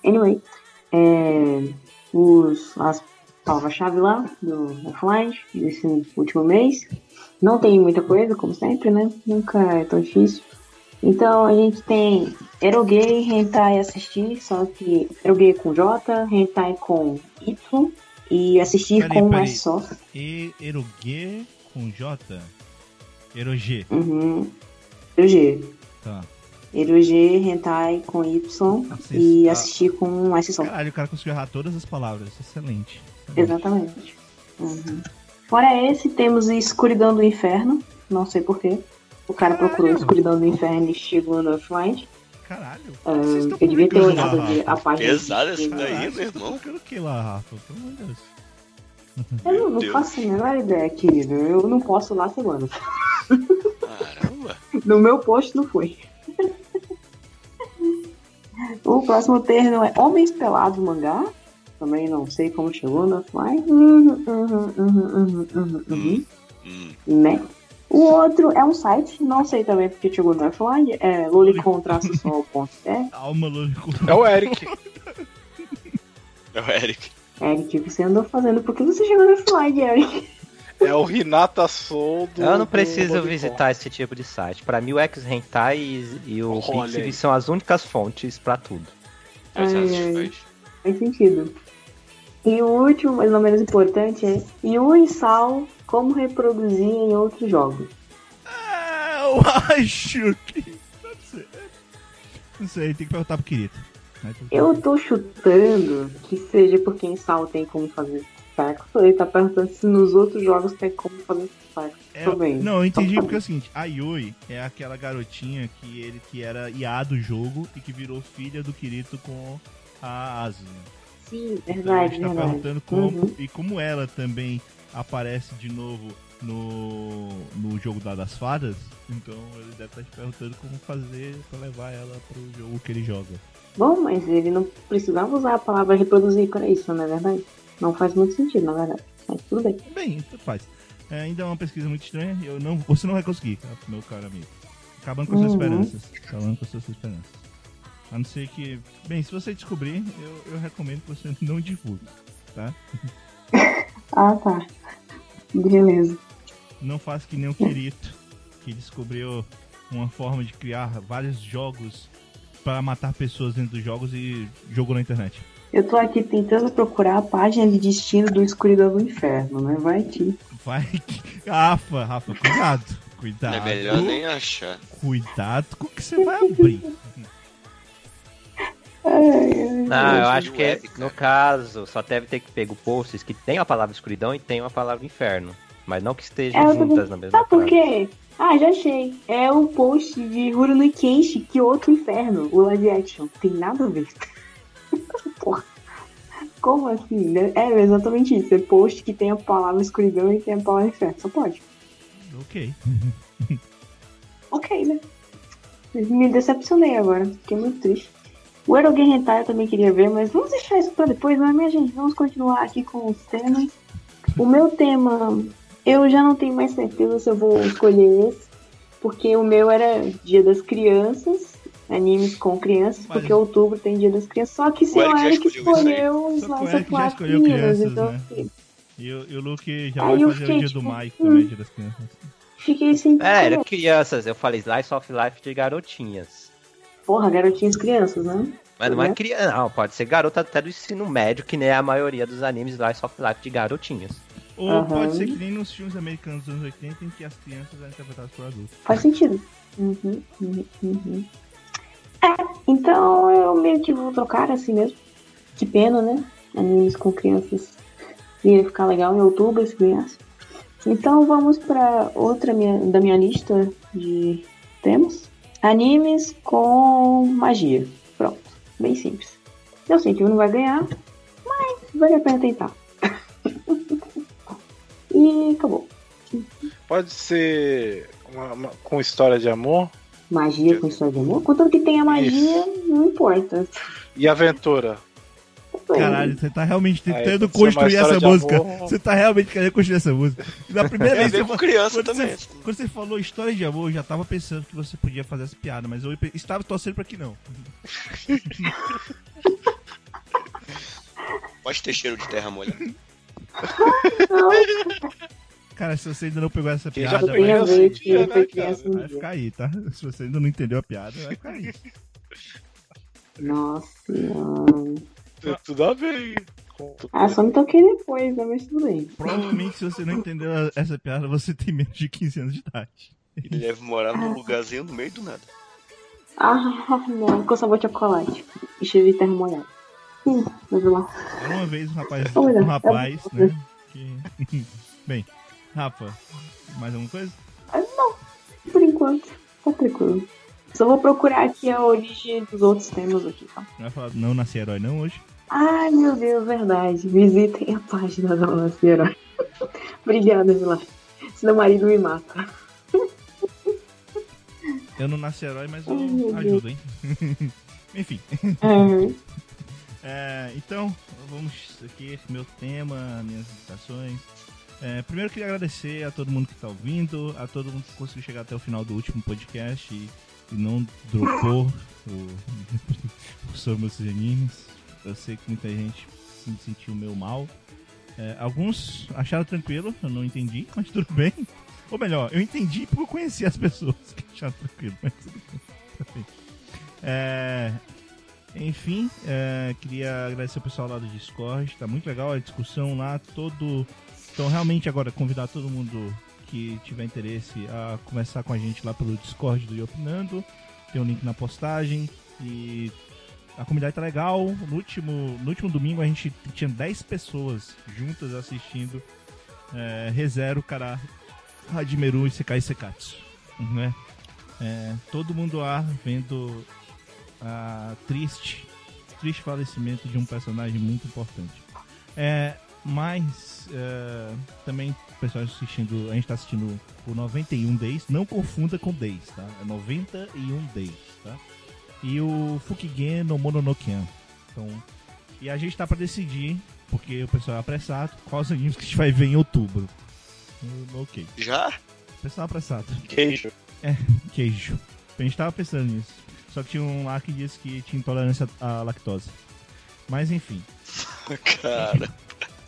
Anyway, é, os, as palavras-chave lá do offline desse último mês. Não tem muita coisa, como sempre, né? Nunca é tão difícil. Então a gente tem Eroguei, Hentai assistir, só que Eroguei com J, Hentai com Y e assistir Peraí, com peraí. S só. E Erogue com J? Eroge, Uhum. Eroguei. tá. Eroguei, Hentai com Y Assist- e ah. assistir com S só. Caralho, o cara conseguiu errar todas as palavras. Excelente. Excelente. Exatamente. Uhum. Fora esse, temos Escuridão do Inferno. Não sei porquê. O cara procurou Caralho. Escuridão do Inferno e chegou no Offline. Caralho. Estão eu devia ter lá, olhado a- página. Pesado essa daí, meu irmão. publicando o que lá, Rafa? Pelo amor de Deus. *laughs* Eu não, não faço a menor ideia, querido. Eu não posso lá semana. Caramba. *laughs* No meu post não foi. O próximo termo é Homens Pelados Mangá. Também não sei como chegou no offline. Uhum, uhum, uhum, uhum, uhum. Hum. né? O outro é um site, não sei também porque chegou no offline, é lolicon-sol.é. Alma louco. É o Eric. É o Eric. Eric, o que você andou fazendo? Por que você chegou no offline, Eric? É o Renata Soul do. Eu não preciso visitar esse tipo de site. Pra mim, o X-Hentai e, e o Pixiv são as únicas fontes pra tudo. Já se Ai. Faz sentido. E o último, mas não menos importante, é Yu e Sal, como reproduzir em outros jogos. É, eu *laughs* acho que. Não sei. Não sei, tem que perguntar pro querido. Eu tô chutando que seja porque em Sal tem como fazer. Ele tá perguntando se nos outros jogos tem como fazer Sparks. É, Tô bem. não, eu entendi porque é o seguinte, a Yui é aquela garotinha que ele que era IA do jogo e que virou filha do Kirito com a Azu. Sim, Então, verdade, ele está verdade. perguntando como Uhum. e como ela também aparece de novo no, no jogo da das fadas, então ele deve estar te perguntando como fazer pra levar ela pro jogo que ele joga. Bom, mas ele não precisava usar a palavra reproduzir para isso, não é verdade? Não faz muito sentido, na verdade. Mas tudo bem. Bem, faz. É, ainda é uma pesquisa muito estranha, eu não, você não vai conseguir, tá, meu caro amigo. Acabando com suas Uhum. esperanças. Acabando com suas esperanças. A não ser que. Bem, se você descobrir, eu, eu recomendo que você *laughs* não divulgue, tá? *laughs* Ah, tá. Beleza. Não faça que nem o Kirito, que descobriu uma forma de criar vários jogos para matar pessoas dentro dos jogos e jogou na internet. Eu tô aqui tentando procurar a página de destino do Escuridão do Inferno, né? Vai que. Vai que. Rafa, Rafa, cuidado. Cuidado. É melhor nem achar. Cuidado com o que você vai abrir. Não, eu acho que no caso só deve ter que pegar posts que tem a palavra escuridão e tem a palavra inferno. Mas não que estejam É, juntas na mesma Sabe por quê? Ah, já achei. É o post de Rurouni Kenshi, que outro inferno, o live action. Tem nada a ver. Porra. Como assim? né? É exatamente isso. É post que tem a palavra escuridão e tem a palavra inferno. Só pode. ok. *laughs* Ok, né? Me decepcionei agora. Fiquei muito triste. O Erogen Hentai eu também queria ver, mas vamos deixar isso pra depois, não é, minha gente? Vamos continuar aqui com os temas. O meu tema, eu já não tenho mais certeza se eu vou escolher esse, porque o meu era Dia das Crianças, animes com crianças, Mas- porque outubro tem Dia das Crianças, só que O seu Eric escolheu os escolheu Meninas, crianças, então né? assim, E, o- e o Luke já Aí vai fazer fiquei, o dia do tipo, Mike hum. também, dia das crianças. fiquei sem É, era crianças, eu falei Slice of Life de garotinhas. Porra, garotinhas crianças, né? Mas não é Uhum. criança, não, pode ser garota até do ensino médio, que nem a maioria dos animes Slice of Life de garotinhas. Ou Aham. pode ser que nem nos filmes americanos dos anos 80 em que as crianças eram interpretadas por adultos. Faz sentido. Uhum, uhum, uhum. É, então eu meio que vou trocar assim mesmo. Que pena, né? Animes com crianças ia ficar legal em outubro se ganhasse. Então vamos pra outra minha, da minha lista de temas. Animes com magia. Pronto. Bem simples. Eu sei que um não vai ganhar, mas vale a pena tentar. *laughs* e acabou. Pode ser uma- uma- com história de amor Magia com história de amor? Contanto que tenha magia, não importa. e aventura. Caralho, você tá realmente Aí, tentando ser uma construir essa música. amor. Você tá realmente querendo construir essa música. E na primeira É vez ver você criança quando também. Você, quando você falou história de amor, eu já tava pensando que você podia fazer essa piada, mas eu estava torcendo pra que não. Pode ter cheiro de terra molhada. Cara, se você ainda não pegou essa Quem já piada, foi que dia, ele né, criança vai ficar aí, tá? Se você ainda não entendeu a piada, vai ficar aí. Nossa senhora. Tudo a ver. Ah, só me toquei depois, né? Mas tudo bem. Provavelmente, se você não entendeu essa piada, você tem menos de 15 anos de idade. Ele deve morar num lugarzinho no meio do nada. Ah, não, com sabor de chocolate. E cheiro de terra molhada. Hum, vamos lá. Uma vez um rapaz, um rapaz, é né? Que... *laughs* Bem, Rafa, mais alguma coisa? Por enquanto, tá tranquilo. Só vou procurar aqui a origem dos outros temas aqui, tá? Não vai falar não nasci herói não hoje? Ai, meu Deus, verdade. Visitem a página da Nossa Herói. *laughs* Obrigada, Vila. Senão o marido me mata. Eu não nasci herói, mas eu Ai, ajudo, hein? *laughs* Enfim. É, *laughs* É, então, vamos aqui, meu tema, minhas indicações. É, primeiro queria agradecer a todo mundo que está ouvindo, a todo mundo que conseguiu chegar até o final do último podcast e, e não dropou o, *laughs* sobre os. Eu sei que muita gente se sentiu meio mal. É, alguns acharam tranquilo, eu não entendi, *laughs* mas tudo bem. Ou melhor, eu entendi porque eu conheci as pessoas que acharam tranquilo, mas tudo bem. Tá. É, enfim, é, queria agradecer o pessoal lá do Discord, tá muito legal a discussão lá, todo. Então realmente agora convidar todo mundo que tiver interesse a conversar com a gente lá pelo Discord do Iopinando. Tem um link na postagem e a comunidade tá legal. No último, no último domingo a gente tinha 10 pessoas juntas assistindo é, ReZero, Kara, Hajimeru e Sekai Sekatsu. Né? É, todo mundo lá vendo a triste, triste falecimento de um personagem muito importante. É, mas é, também o pessoal assistindo, a gente tá assistindo o 91 Days, não confunda com Days, tá? É 91 Days, tá? E o Fukigen no Mononokean. Então, e a gente tá pra decidir, porque o pessoal é apressado, quais animes que a gente vai ver em outubro. Hum, Ok. Já? O pessoal é apressado. Queijo. Queijo. A gente tava pensando nisso. Só que tinha um lá que disse que tinha intolerância à lactose. Mas enfim. *laughs* Cara.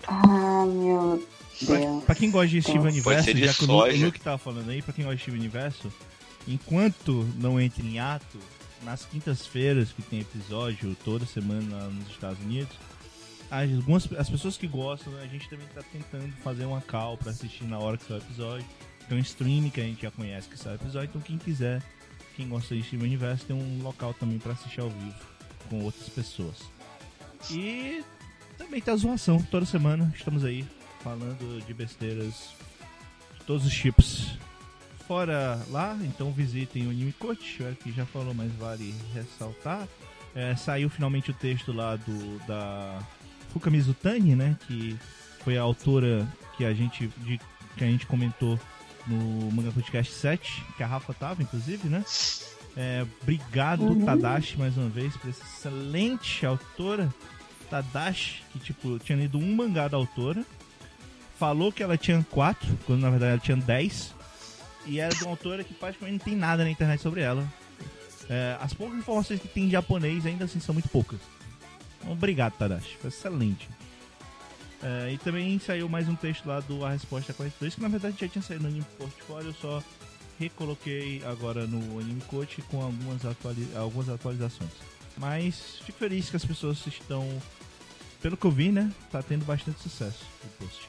Ah, meu Pra, Deus. pra quem gosta de Steven Pode Universo, já que o. Luke tava falando aí, pra quem gosta de Steven Universo, enquanto não entra em ato, nas quintas-feiras que tem episódio toda semana lá nos Estados Unidos, as, algumas, as pessoas que gostam, a gente também tá tentando fazer uma call pra assistir na hora que sai o episódio. Tem um stream que a gente já conhece que sai o episódio, então quem quiser, quem gosta de Steven Universo, tem um local também pra assistir ao vivo com outras pessoas. E também tem a zoação, toda semana estamos aí falando de besteiras de todos os tipos. Fora lá, então visitem o eu acho que já falou, mas vale ressaltar. É, saiu finalmente o texto lá do da Fuka Mizutani, né, que foi a autora que a gente de, que a gente comentou no Manga Podcast 7, que a Rafa tava, inclusive, né? É, obrigado, Uhum. Tadashi, mais uma vez, por essa excelente autora. Tadashi, que tipo, tinha lido um mangá da autora, falou que ela tinha quatro, quando na verdade ela tinha dez, e era de uma autora que praticamente não tem nada na internet sobre ela. É, as poucas informações que tem em japonês ainda assim são muito poucas. Então, Obrigado, Tadashi, foi excelente. É, e também saiu mais um texto lá do A Resposta 42, que na verdade já tinha saído no Anime Portfólio, eu só recoloquei agora no Anime Coach com algumas, atuali algumas atualizações. Mas fico feliz que as pessoas estão, pelo que eu vi, né, tá tendo bastante sucesso o post.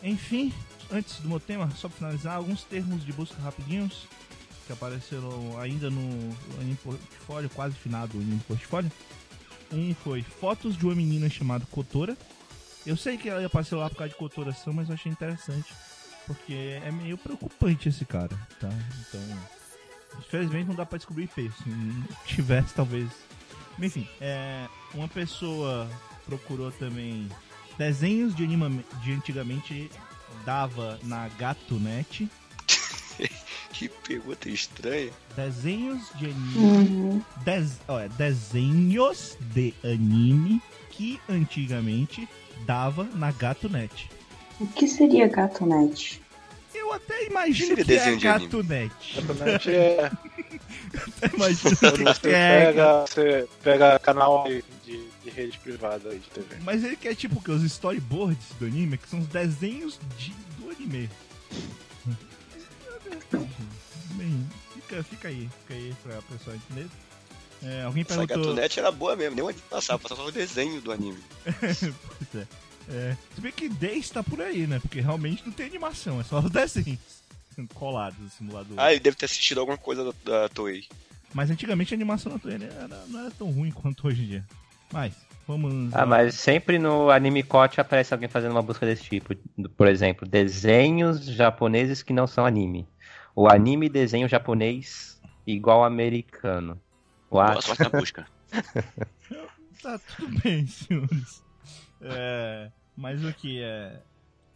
Enfim, antes do meu tema, só para finalizar, alguns termos de busca rapidinhos que apareceram ainda no Anime Portfólio, quase finado o Anime Portfólio. Um foi fotos de uma menina chamada Kotora. Eu sei que ela apareceu lá por causa de Kotoração, mas eu achei interessante. Porque é meio preocupante esse cara, tá? Então, infelizmente não dá pra descobrir IP. Se tivesse, talvez. Enfim, é, uma pessoa procurou também desenhos de anime de antigamente dava na GatoNet. *laughs* Que pergunta estranha. Desenhos de anime. Uhum. Des, ó, é, desenhos de anime que antigamente dava na GatoNet. O que seria Gatonete? Eu até imagino Seria que é desenho de anime. GatoNet. Exatamente. É, *laughs* Até imagino *laughs* que é. pega, você pega canal de rede privada aí de TV. Mas ele quer tipo o quê? Os storyboards do anime, que são os desenhos de, do anime. Bem, fica, fica aí, fica aí pra pessoa entender. É, alguém Essa perguntou. gatonete era boa mesmo, nem onde passava, passava só o desenho do anime. *laughs* Pois é. É, se bem que Days tá por aí, né? Porque realmente não tem animação, é só os desenhos *laughs* colados no simulador. Ah, ele deve ter assistido alguma coisa da, da Toei. Mas antigamente a animação na Toei era, não era tão ruim quanto hoje em dia. Mas, vamos. Ah, mas sempre no Anime Coach aparece alguém fazendo uma busca desse tipo. Por exemplo, desenhos japoneses que não são anime. O anime desenho japonês igual americano. Boa What? sorte na busca. *laughs* Tá tudo bem, senhores. É, mas o que é.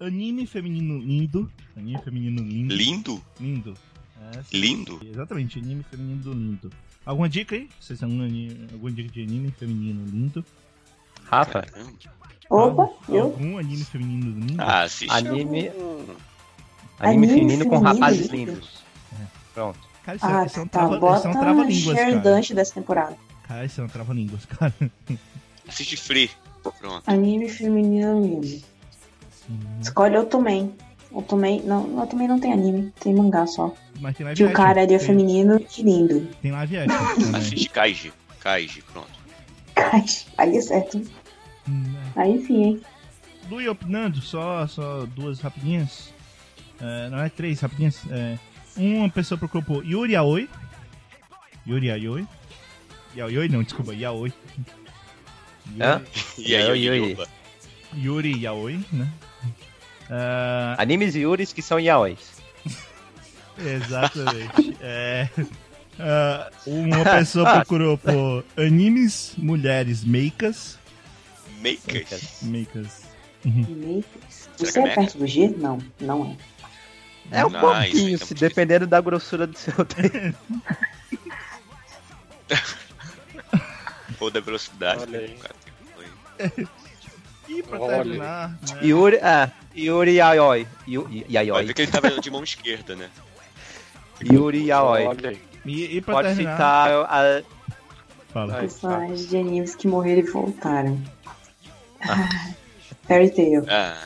Anime feminino lindo. Anime feminino lindo. Lindo? Lindo. É, sim. Lindo? Exatamente, anime feminino lindo. Alguma dica aí? Vocês têm alguma, alguma dica de anime feminino lindo? Rafa, Caramba. Opa, eu? Algum anime feminino lindo? Ah, assiste Anime- algum- anime Anime feminino com feminino rapazes lindo. lindos. Pronto. Cara, isso, é- Ah, isso é um tá. trava, isso é um Bota. Dante dessa temporada. Cara, isso é um trava-línguas, cara. *laughs* Assiste Free. Pronto. Anime feminino lindo. Escolhe Otomen. Otomen, não, Otomen não tem anime, tem mangá só. Mas tem live Que o cara é tem, feminino e lindo. tem live action também. Assiste Kaiji. Kaiji, pronto. Ai, Aí é certo. Hum, é. Aí sim, hein? Lu e opinando, só, só duas rapidinhas. É, não é três rapidinhas. É, uma pessoa procurou por Yuri Aoi. Yuri Aoi. Yaoi não, desculpa, Yaoi. Hã? E aí, Yuri, Yuri. Yaoi, né? Ah, Animes e Yuris que são yaois. *laughs* exatamente. É, ah, uma pessoa *laughs* procurou por animes, mulheres, meikas. Makers. Meikas. Makers. Você que é é perto do G? Não, não é. É um isso aí pouquinho, tá se muito dependendo da grossura do seu dedo. *laughs* Ou da velocidade. E pra Olha. terminar, né? Yuri, ah, Yuri Yaoi. Yu- Vai ver que ele tava de mão esquerda, né? Yuri Yaoi. Olha aí. E, e pra Pode terminar, citar a, fala. Personagens de animes que morreram e voltaram. Ah, *laughs* Fairy Tail. Ah.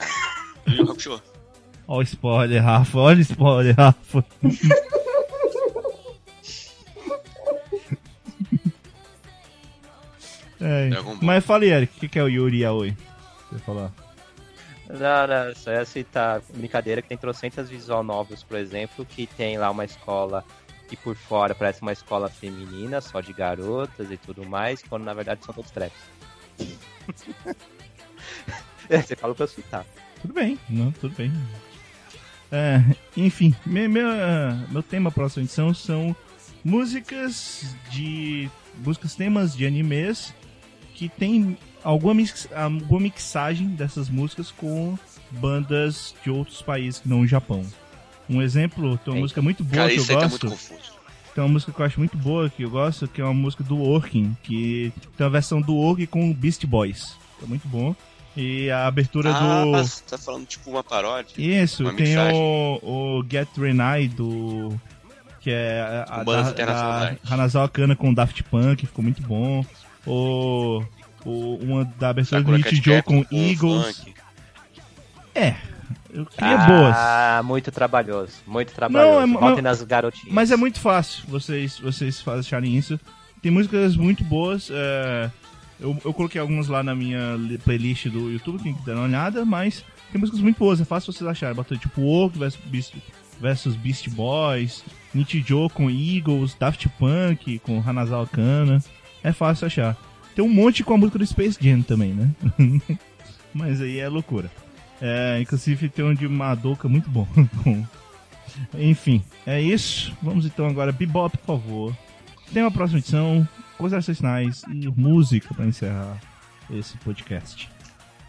Olha o spoiler, Rafa. Olha o spoiler, Rafa. *laughs* É, Ball. mas fala aí, Eric, o que, que é o Yuri Yaoi? Você falar. Não, não, só ia citar brincadeira que tem trocentas visual novels, por exemplo, que tem lá uma escola que por fora parece uma escola feminina, só de garotas e tudo mais, quando na verdade são todos traps. *laughs* É, Você falou pra eu citar. Tudo bem, não, tudo bem. É, enfim, meu, meu, meu tema próxima edição são músicas de. músicas temas de animes que tem alguma, mix, alguma mixagem dessas músicas com bandas de outros países que não o Japão. Um exemplo, tem uma música muito boa Cara, que eu tá gosto. confuso. Tem uma música que eu acho muito boa que eu gosto, que é uma música do Working, que tem uma versão do Working com o Beast Boys. É muito bom. E a abertura Ah, do. você tá falando tipo uma paródia? Isso, Uma tem mixagem. o, o Get Renai do. Que é a, a da, da Hanazawa Kana com Daft Punk, ficou muito bom. O, o uma da abertura do Sakura Cat Nichijou Captor com Eagles. funk. É, eu queria boas. Ah, muito trabalhoso, muito trabalhoso. é- Voltem não- nas garotinhas. Mas é muito fácil vocês, vocês acharem isso. Tem músicas muito boas. é, eu, eu coloquei algumas lá na minha li- playlist do YouTube, quem quiser dar uma olhada, mas tem músicas muito boas, é fácil vocês acharem. Bota tipo Work versus Beast, versus Beast Boys, Nichijou com Eagles, Daft Punk com Hanazawa Kana. É fácil achar. Tem um monte com a música do Space Jam também, né? *laughs* mas aí é loucura. É, inclusive tem um de Madoka muito bom. *laughs* Enfim, é isso. Vamos então agora, Bebop, por favor. Tem uma próxima edição, considerações finais e música para encerrar esse podcast.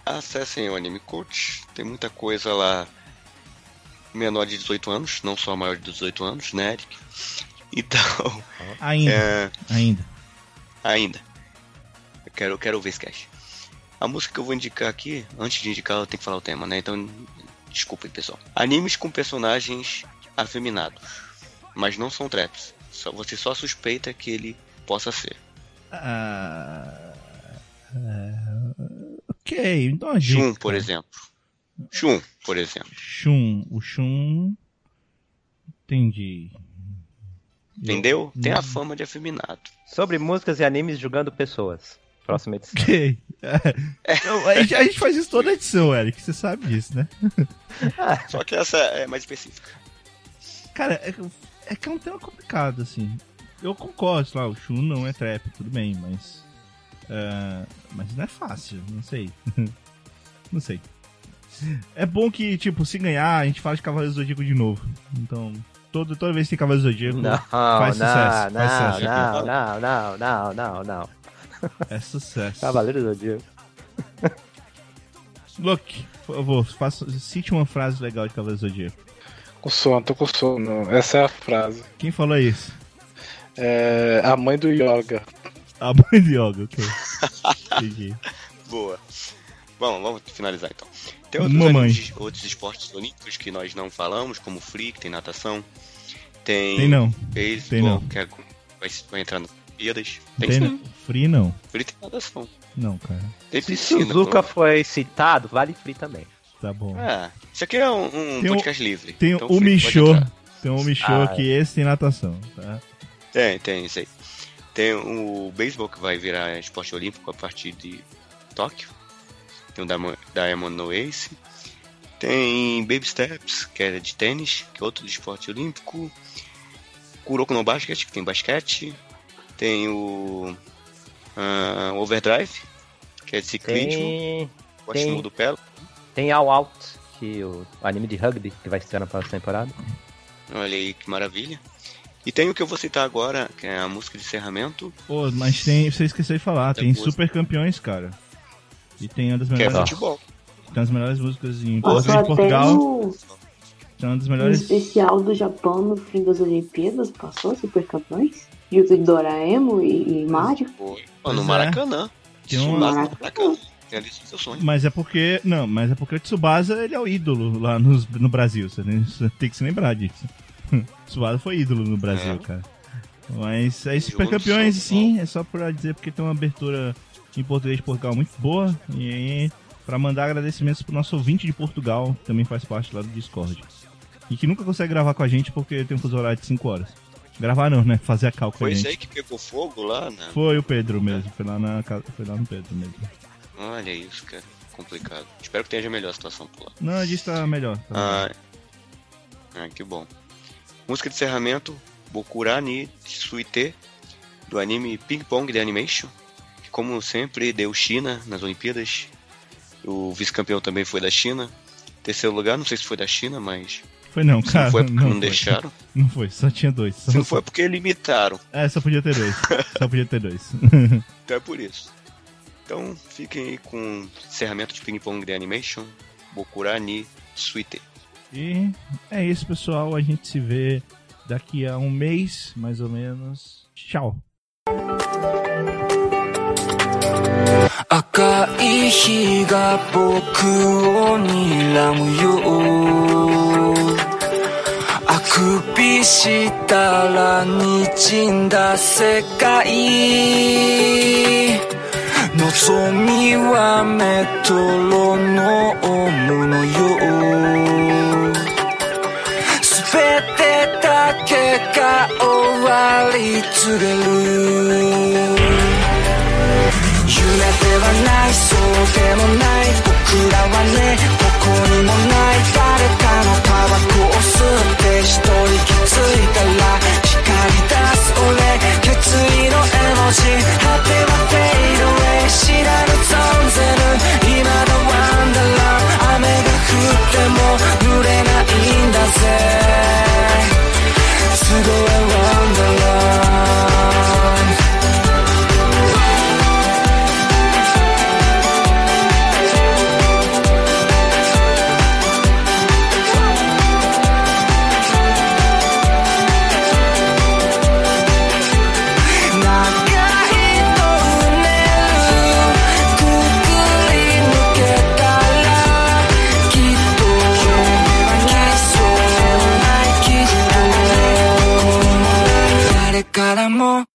Acessem o Anime Coach, tem muita coisa lá menor de 18 anos, não só maior de 18 anos, né, Eric? *laughs* Então, Ainda, é, ainda. ainda. Eu quero, eu quero ver esse cast. A música que eu vou indicar aqui, antes de indicar, eu tenho que falar o tema, né? Então, desculpem, pessoal. Animes com personagens afeminados, mas não são traps. Só, você só suspeita que ele possa ser. Ah, é, ok, então a dica. Shun, por exemplo. Shun, por exemplo. Shun, o Shun. Entendi. Entendeu? Tem a Hum. fama de afeminado. Sobre músicas e animes julgando pessoas. Próxima edição. Ok. É, eu- a, gente, a gente faz isso toda edição, Eric. Você sabe disso, né? *laughs* Só que essa é mais específica. Cara, é, é que é um tema complicado, assim. Eu concordo, sei lá, o Shun não é trap, tudo bem, mas. é, mas não é fácil, não sei. *laughs* não sei. É bom que, tipo, se ganhar, a gente fala de Cavaleiro do Zodíaco de novo. Então, todo, toda vez que tem Cavaleiro do Zodíaco, Não, faz não, sucesso. não, faz sucesso. não, não, não, não, não, não. É sucesso. Cavaleiro do Dia. Luke, por favor, faça, cite uma frase legal de Cavaleiro do Zodíaco. Com sono, tô com sono. Essa é a frase. Quem falou isso? É a mãe do Yoga. A mãe de yoga, ok. *laughs* Entendi. Boa. Bom, vamos finalizar então. Tem outros, Mamãe. animes- outros esportes olímpicos que nós não falamos, como free, que tem natação. Tem, Tem não. beisebol, Tem não. que é, vai, vai entrar nas Olimpíadas. Tem, Tem sim. não. Free não. Free tem natação. Não, cara. Tem Se piscina. Suzuka pô. foi citado, vale free também. Tá bom. Ah, isso aqui é um, um Tem o- podcast livre. Tem então o Michô. Tem um Michô Ah, que esse tem natação, tá? Tem, tem, isso aí. Tem o beisebol que vai virar esporte olímpico a partir de Tóquio. Tem o Diamond, Diamond No Ace. Tem Baby Steps, que é de tênis, que é outro de esporte olímpico. Kuroko no Basket, que tem basquete. Tem o Ah, Overdrive, que é de ciclismo. Tem, Gosto tem- do Pelo. tem All Out, que o anime de rugby que vai estrear na próxima temporada. Olha aí que maravilha. E tem o que eu vou citar agora, que é a música de encerramento, Pô, mas tem. Você esqueceu de falar, tem super campeões, cara. E tem uma das que é melhores. futebol. Tem as melhores músicas em de até Portugal. no, Tem uma das melhores. especial do Japão no fim das Olimpíadas. Passou Super Campeões? De Doraemon e, e Mario. Foi. No é. Maracanã. Tem uma- lá no Maracanã. Mas é porque. Não, mas é porque o Tsubasa ele é o ídolo lá nos- no Brasil. Você tem, você tem que se lembrar disso. *laughs* Tsubasa foi ídolo no Brasil, É. cara. Mas é super campeões, sim. É só pra dizer porque tem uma abertura em português de Portugal muito boa. E aí, pra mandar agradecimentos pro nosso ouvinte de Portugal, que também faz parte lá do Discord. E que nunca consegue gravar com a gente porque tem um fuso horário de 5 horas. Gravar não, né? Fazer a cal com Foi isso aí que pegou fogo lá, né? Foi o Pedro mesmo, foi lá, na, foi lá no Pedro mesmo. Olha isso, cara. Complicado. Espero que tenha melhor a situação por lá. Não, a gente tá melhor. Tá melhor. Ah, ah, que bom. Música de encerramento, Bokura ni Suite, do anime Ping Pong The Animation, que como sempre deu China nas Olimpíadas. O vice-campeão também foi da China. Terceiro lugar, não sei se foi da China, mas Foi não, se cara. não foi porque não, foi. deixaram. Não foi, só tinha dois. Só, Se não foi porque limitaram. É, só podia ter dois. *laughs* só podia ter dois. Então é por isso. Então fiquem aí com o encerramento de Ping Pong The Animation, Bokura ni Suite. e é isso, pessoal. A gente se vê daqui a um mês, mais ou menos. Tchau. 赤い日が僕を睨むよ あくびしたら滲んだ世界望みはメトロノームのよすべてだけが終わり告げる夢ではないそうでもない僕らはねどこにもない誰かのタバコを吸って一人気づいたら光り出す俺決意の絵文字果てはフェイドウェイ知らぬ存ぜぬ今のワンダーラン雨が降っても濡れないんだぜ都合 more.